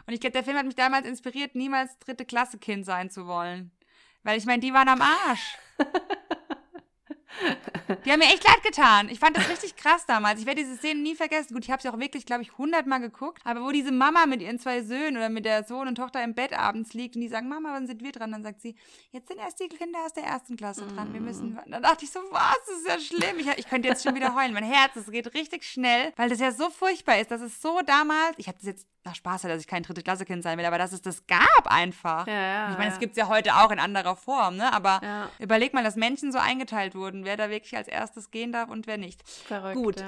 und ich glaube, der Film hat mich damals inspiriert, niemals dritte Klasse Kind sein zu wollen. Weil ich meine, die waren am Arsch. Die haben mir echt leid getan. Ich fand das richtig krass damals. Ich werde diese Szene nie vergessen. Gut, ich habe sie auch wirklich, glaube ich, hundertmal geguckt. Aber wo diese Mama mit ihren zwei Söhnen oder mit der Sohn und Tochter im Bett abends liegt und die sagen, Mama, wann sind wir dran? Dann sagt sie, jetzt sind erst die Kinder aus der ersten Klasse dran. Wir müssen. Mm. Dann dachte ich so, was? Das ist ja schlimm. Ich, ich könnte jetzt schon wieder heulen. Mein Herz, es geht richtig schnell, weil das ja so furchtbar ist. Das ist so damals. Ich hatte das jetzt nach Spaß, dass ich kein dritte Klasse Kind sein will, aber dass es das gab einfach. Ja, ja, ich meine, ja. es gibt es ja heute auch in anderer Form, ne? Aber ja. überleg mal, dass Menschen so eingeteilt wurden, wer da wirklich als erstes gehen darf und wer nicht. Verrückt. Gut.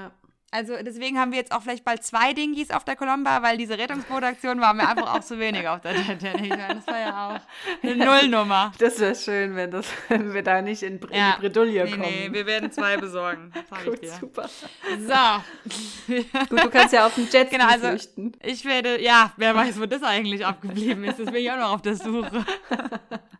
Also deswegen haben wir jetzt auch vielleicht bald zwei Dingis auf der Colomba, weil diese Rettungsboot-Aktion war mir einfach auch zu wenig auf der Titanic. Das war ja auch eine Nullnummer. Das wäre schön, wenn, das, wenn wir da nicht in, in ja. die Bredouille nee, kommen. Nee, wir werden zwei besorgen. Gut, super. So. Gut, du kannst ja auf dem Jet genau, also flüchten. Ich werde, ja, wer weiß, wo das eigentlich abgeblieben ist. Das bin ich auch noch auf der Suche.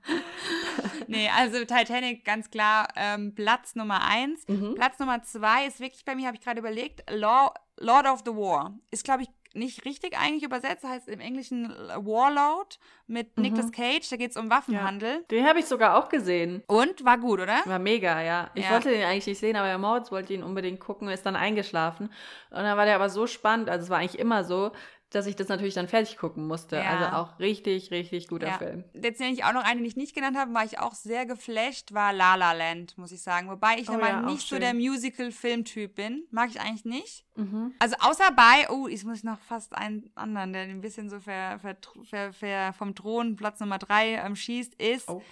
nee, also Titanic ganz klar ähm, Platz Nummer eins. Mhm. Platz Nummer zwei ist wirklich bei mir, habe ich gerade überlegt, Law, Lord of the War. Ist, glaube ich, nicht richtig eigentlich übersetzt, heißt im Englischen Warlord mit mhm. Nicolas Cage, da geht es um Waffenhandel. Ja. Den habe ich sogar auch gesehen. Und? War gut, oder? War mega, ja. Ich ja. wollte den eigentlich nicht sehen, aber der Moritz wollte ihn unbedingt gucken, ist dann eingeschlafen. Und dann war der aber so spannend, also es war eigentlich immer so, dass ich das natürlich dann fertig gucken musste. Ja. Also auch richtig, richtig guter ja. Film. Jetzt nenne ich auch noch eine, die ich nicht genannt habe, war ich auch sehr geflasht, war La La Land, muss ich sagen. Wobei ich oh, nochmal ja, nicht so der Musical-Filmtyp bin. Mag ich eigentlich nicht. Mhm. Also außer bei, oh, ich muss noch fast einen anderen, der ein bisschen so ver, ver, ver vom Thron Platz Nummer drei ähm, schießt, ist oh.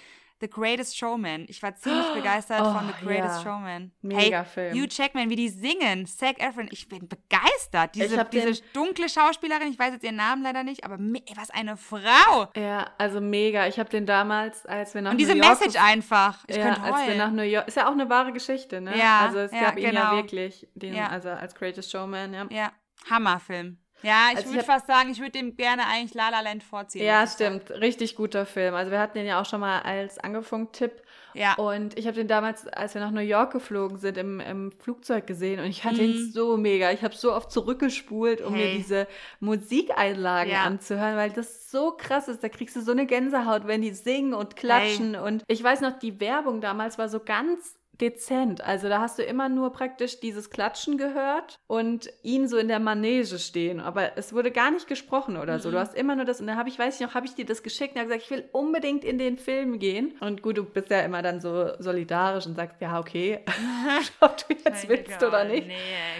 The Greatest Showman. Ich war ziemlich begeistert oh, von The Greatest ja. Showman. Mega hey, Film. Hugh Jackman, wie die singen, Zac Efron, ich bin begeistert. Diese, diese dunkle Schauspielerin, ich weiß jetzt ihren Namen leider nicht, aber was eine Frau. Ja, also mega. Ich habe den damals, als wir nach Und diese New York Message einfach. Ich ja, könnte heulen. als wir nach New York, ist ja auch eine wahre Geschichte, ne? Ja, Also es ja, gab ihn ja genau. wirklich, den, also als Greatest Showman, ja. Ja, Hammerfilm. Ja, ich Also würde fast sagen, ich würde dem gerne eigentlich La La Land vorziehen. Ja, ich sagen. stimmt. Richtig guter Film. Also wir hatten den ja auch schon mal als Angefunkt-Tipp. Ja. Und ich habe den damals, als wir nach New York geflogen sind, im, im Flugzeug gesehen und ich Mhm. ihn so mega. Ich habe so oft zurückgespult, um mir Hey. diese Musikeinlagen Ja. anzuhören, weil das so krass ist. Da kriegst du so eine Gänsehaut, wenn die singen und klatschen. Und ich weiß noch, die Werbung damals war so ganz dezent. Also da hast du immer nur praktisch dieses Klatschen gehört und ihn so in der Manege stehen. Aber es wurde gar nicht gesprochen oder so. Du hast immer nur das, und dann habe ich, weiß ich noch, habe ich dir das geschickt und habe gesagt, ich will unbedingt in den Film gehen. Und gut, du bist ja immer dann so solidarisch und sagst, ja, okay, ob du jetzt willst oder nicht. Nee.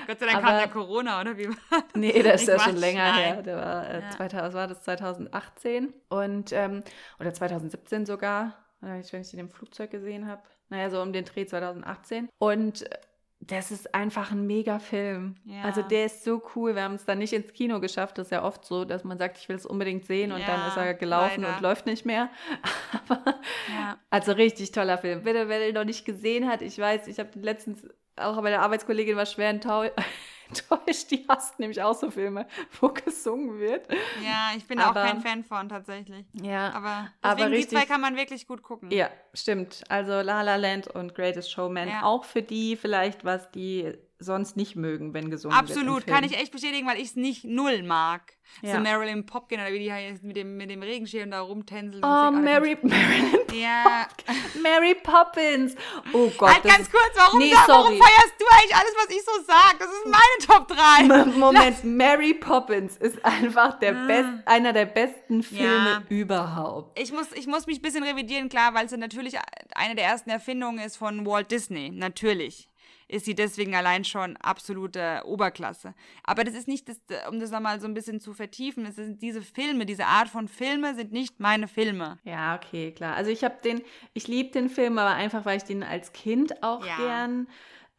Gott sei Dank Aber- kam der Corona, oder wie? Nee, das ist ja schon länger nein. her. Der war, äh, Ja. 2000, was war das 2018 und ähm, oder 2017 sogar, wenn ich wenn ich den im Flugzeug gesehen habe. Naja, so um den Dreh 2018. Und äh, das ist einfach ein mega Film. Ja. Also der ist so cool. Wir haben es dann nicht ins Kino geschafft. Das ist ja oft so, dass man sagt, ich will es unbedingt sehen und dann Ja, ist er gelaufen leider. und läuft nicht mehr. Aber Ja. also richtig toller Film. Bitte, wer den noch nicht gesehen hat, ich weiß, ich habe den letztens auch bei der Arbeitskollegin war schwer enttäu- enttäuscht. Die hasst nämlich auch so Filme, wo gesungen wird. Ja, ich bin Aber- auch kein Fan von, tatsächlich. Ja, Aber Aber deswegen die richtig- zwei kann man wirklich gut gucken. ja, stimmt. Also La La Land und Greatest Showman. Ja. Auch für die vielleicht, was die sonst nicht mögen, wenn gesungen wird. Absolut, Film. kann ich echt bestätigen, weil ich es nicht null mag. Ja. So Marilyn Popkin oder wie die heißt, mit dem, mit dem Regenschirm da rumtänzeln. Oh. Mary, Marilyn, Ja. Mary Poppins. Oh Gott. halt ganz kurz, warum, Nee, sag- warum feierst du eigentlich alles, was ich so sag? Das ist meine Top 3. M- Moment, Mary Poppins ist einfach der best, einer der besten Filme. Ja. überhaupt. Ich muss, ich muss mich ein bisschen revidieren, klar, weil es ja natürlich eine der ersten Erfindungen ist von Walt Disney. Natürlich ist sie deswegen allein schon absolute Oberklasse. Aber das ist nicht, das, um das nochmal so ein bisschen zu vertiefen, es sind diese Filme, diese Art von Filme sind nicht meine Filme. Ja, okay, klar. Also ich habe den, ich liebe den Film, aber einfach, weil ich den als Kind auch Ja. gern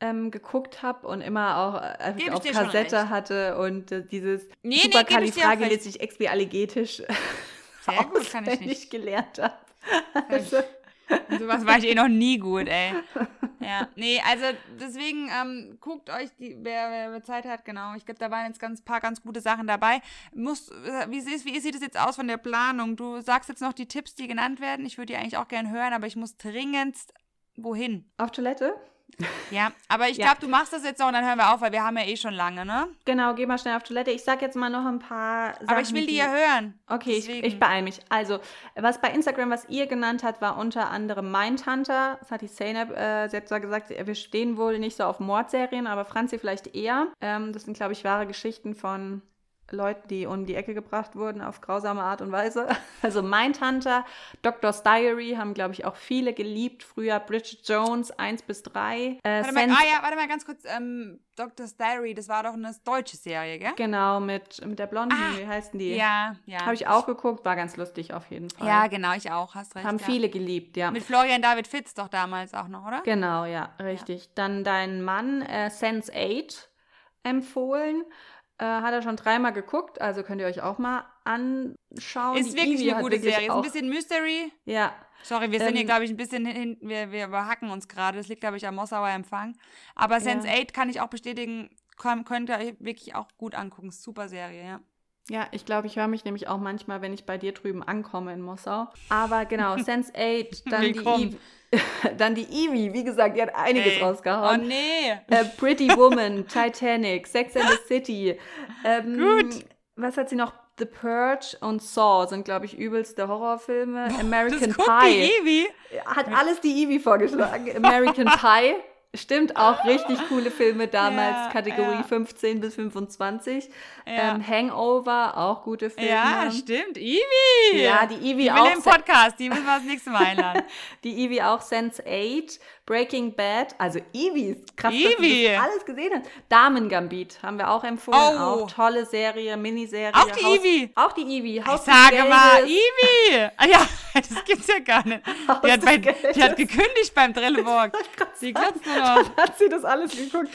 ähm, geguckt habe und immer auch äh, ich auf Kassette hatte und äh, dieses Nee, nee, Sehr gut, kann ich auswendig nicht. gelernt habe. Also, Und sowas war ich eh noch nie gut, ey. Ja, nee, also deswegen ähm, guckt euch, die, wer, wer, Zeit hat, genau. Ich glaube, da waren jetzt ganz paar ganz gute Sachen dabei. Muss, wie, sieht- wie sieht es jetzt aus von der Planung? Du sagst jetzt noch die Tipps, die genannt werden. Ich würde die eigentlich auch gerne hören, aber ich muss dringendst wohin? auf Toilette? Ja, aber ich glaube, du machst das jetzt noch und dann hören wir auf, weil wir haben ja eh schon lange, ne? Genau, geh mal schnell auf Toilette. Ich sag jetzt mal noch ein paar Sachen. Aber ich will die ja hören. Okay, ich, ich beeile mich. Also, was bei Instagram, was ihr genannt habt, war unter anderem Mindhunter. Das hat die Zeynep, äh, zwar gesagt, wir stehen wohl nicht so auf Mordserien, aber Franzi vielleicht eher. Ähm, das sind, glaube ich, wahre Geschichten von Leuten, die um die Ecke gebracht wurden auf grausame Art und Weise. Also Mindhunter, Doctor's Diary haben, glaube ich, auch viele geliebt. Früher Bridget Jones 1 bis 3. Äh, warte, mal, ah, ja, warte mal ganz kurz. Ähm, Doctor's Diary, das war doch eine deutsche Serie, gell? Genau, mit, mit der Blonden, ah, wie heißen die? Ja, ja. Habe ich auch geguckt, war ganz lustig auf jeden Fall. Ja, genau, ich auch, hast recht. Haben ja. viele geliebt, ja. Mit Florian David Fitz doch damals auch noch, oder? Genau, ja, richtig. Ja. Dann dein Mann, äh, Sense 8, empfohlen. Äh, hat er schon dreimal geguckt, also könnt ihr euch auch mal anschauen. Ist wirklich Ivy eine gute Serie. Ist ein bisschen Mystery. Ja. Sorry, wir sind ähm, hier, glaube ich, ein bisschen hinten. Wir, wir überhacken uns gerade. Das liegt, glaube ich, am Mossauer Empfang. Aber Sense8 kann ich auch bestätigen, könnt ihr wirklich auch gut angucken. Super Serie, ja. Ja, ich glaube, ich höre mich nämlich auch manchmal, wenn ich bei dir drüben ankomme in Mossau. Aber genau, Sense8, dann die Dann die Evie, wie gesagt, die hat einiges Ey. rausgehauen. Oh nee. Äh, Pretty Woman, Titanic, Sex and the City. Ähm, Gut. Was hat sie noch? The Purge und Saw sind, glaube ich, übelste Horrorfilme. American das Pie. Die Evie. Hat alles die Evie vorgeschlagen. American Pie. Stimmt, auch richtig coole Filme damals, ja, Kategorie ja. 15 bis 25. Ja. Ähm, Hangover, auch gute Filme. Ja, stimmt. Ivy! Ja, die Ivy die auch. Die im Podcast, die müssen wir das nächste Mal einladen. die Ivy auch Sense 8. Breaking Bad, also Evie, krass, Evie. dass du das alles gesehen hast. Damen Gambit haben wir auch empfohlen, oh. auch tolle Serie, Miniserie. Auch die Haus, Evie. Auch die Evie. Haus ich sage mal, Evie. Ah, ja, das gibt's ja gar nicht. Die hat, bei, die hat, gekündigt beim Trelleborg. Sie glotzt nur noch. hat sie das alles geguckt.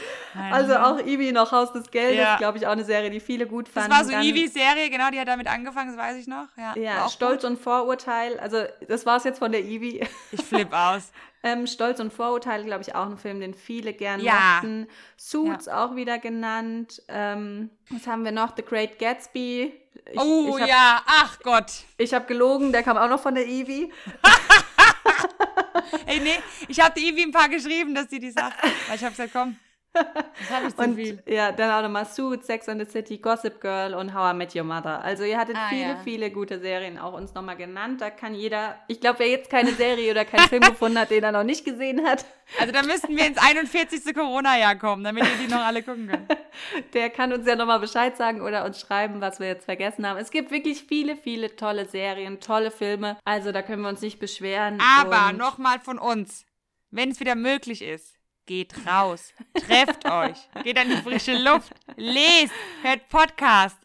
Also auch Evie noch Haus des Geldes, ja. glaube ich, auch eine Serie, die viele gut fanden. Das war so Evies Serie, genau, die hat damit angefangen, das weiß ich noch. Ja, ja Stolz gut. und Vorurteil, also das war es jetzt von der Evie. Ich flipp aus. Ähm, Stolz und Vorurteile, glaube ich, auch ein Film, den viele gerne ja. mochten. Suits ja. auch wieder genannt. Ähm, was haben wir noch? The Great Gatsby. Ich, oh ich hab, ja, ach Gott. Ich habe gelogen, der kam auch noch von der Evie. Ey, nee, ich habe die Evie ein paar geschrieben, dass sie die sagt. Weil ich habe gesagt, komm, das habe ich zu und, viel. Ja, dann auch nochmal Suits, Sex and the City, Gossip Girl und How I Met Your Mother. Also ihr hattet ah, viele, ja. viele gute Serien auch uns nochmal genannt. Da kann jeder, ich glaube, wer jetzt keine Serie oder keinen Film gefunden hat, den er noch nicht gesehen hat. Also da müssten wir ins 41. Corona-Jahr kommen, damit wir die noch alle gucken können. Der kann uns ja nochmal Bescheid sagen oder uns schreiben, was wir jetzt vergessen haben. Es gibt wirklich viele, viele tolle Serien, tolle Filme. Also da können wir uns nicht beschweren. Aber nochmal von uns, wenn es wieder möglich ist Geht raus, trefft euch, geht an die frische Luft, lest, hört Podcast.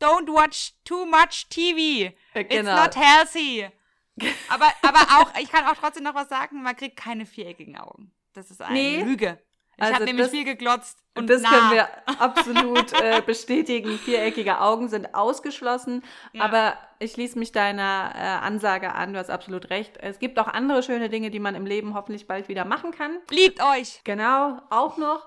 Don't watch too much TV. Genau. It's not healthy. Aber, aber auch, ich kann auch trotzdem noch was sagen, man kriegt keine viereckigen Augen. Das ist eine nee. Lüge. Ich also habe nämlich das, viel geglotzt. Und das nah. können wir absolut äh, bestätigen. Viereckige Augen sind ausgeschlossen. Ja. Aber ich schließe mich deiner äh, Ansage an. Du hast absolut recht. Es gibt auch andere schöne Dinge, die man im Leben hoffentlich bald wieder machen kann. Liebt euch! Genau, auch noch.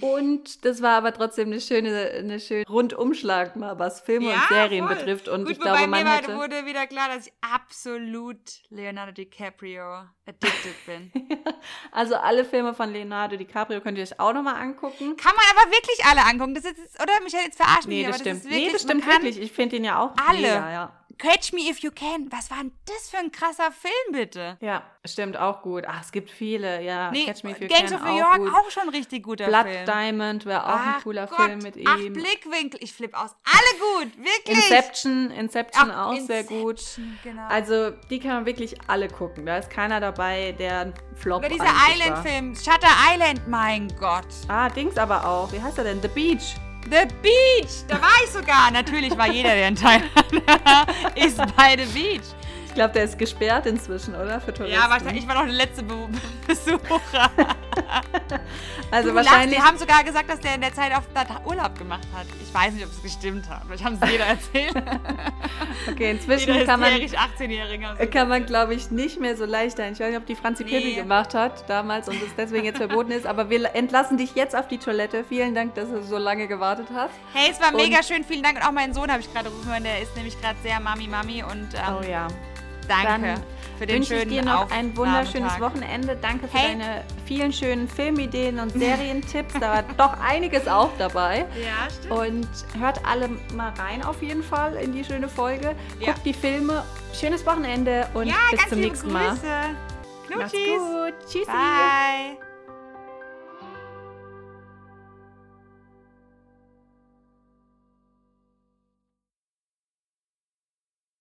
Und das war aber trotzdem eine schöne, eine schöne Rundumschlag mal, was Filme ja, und Serien voll. betrifft. Und Gut, ich glaube, man mir hätte wurde wieder klar, dass ich absolut Leonardo DiCaprio addicted bin. also alle Filme von Leonardo DiCaprio könnt ihr euch auch nochmal angucken. Kann man aber wirklich alle angucken. Das ist, oder Michael, jetzt verarschen nee, mich, das stimmt. Das wirklich, nee, das stimmt wirklich. Ich finde ihn ja auch alle. Mega, ja. Catch Me If You Can. Was war denn das für ein krasser Film, bitte? Ja, stimmt, auch gut. Ach, es gibt viele, ja. Nee, Catch Me If You Gangs Can. Gangs of New York gut. auch schon richtig guter Blood Film. Blood Diamond wäre auch Ach ein cooler Gott, Film mit ihm. Ach, Blickwinkel. Ich flippe aus. Alle gut, wirklich. Inception, Inception Ach, auch Inception, sehr gut. Genau. Also, die kann man wirklich alle gucken. Da ist keiner dabei, der ein Flop Oder dieser Island-Film. Shutter Island, mein Gott. Ah, Dings aber auch. Wie heißt er denn? The Beach. The Beach! Da war ich sogar. Natürlich war jeder, der einen Teil ist bei The Beach. Ich glaube, der ist gesperrt inzwischen, oder? Für Touristen. Ja, wahrscheinlich. Ich war noch der letzte Be Besucher. also du wahrscheinlich. Die haben sogar gesagt, dass der in der Zeit auf Urlaub gemacht hat. Ich weiß nicht, ob es gestimmt hat. Vielleicht haben es jeder erzählt. okay, inzwischen kann man, 18 kann man, glaube ich, nicht mehr so leicht ein. Ich weiß nicht, ob die Franzi nee. Pippi gemacht hat damals und es deswegen jetzt verboten ist. Aber wir entlassen dich jetzt auf die Toilette. Vielen Dank, dass du so lange gewartet hast. Hey, es war und mega schön. Vielen Dank. Und auch meinen Sohn habe ich gerade rufen hören. Der ist nämlich gerade sehr Mami, Mami und. Ähm, oh ja. Danke. Dann für den wünsche ich dir noch ein wunderschönes Wochenende. Danke für hey. deine vielen schönen Filmideen und Serientipps. da war doch einiges auch dabei. Ja, stimmt. Und hört alle mal rein auf jeden Fall in die schöne Folge. Ja. Guckt die Filme. Schönes Wochenende und ja, bis zum nächsten Grüße. Mal. Knutschis. Macht's gut. Tschüssi. Bye.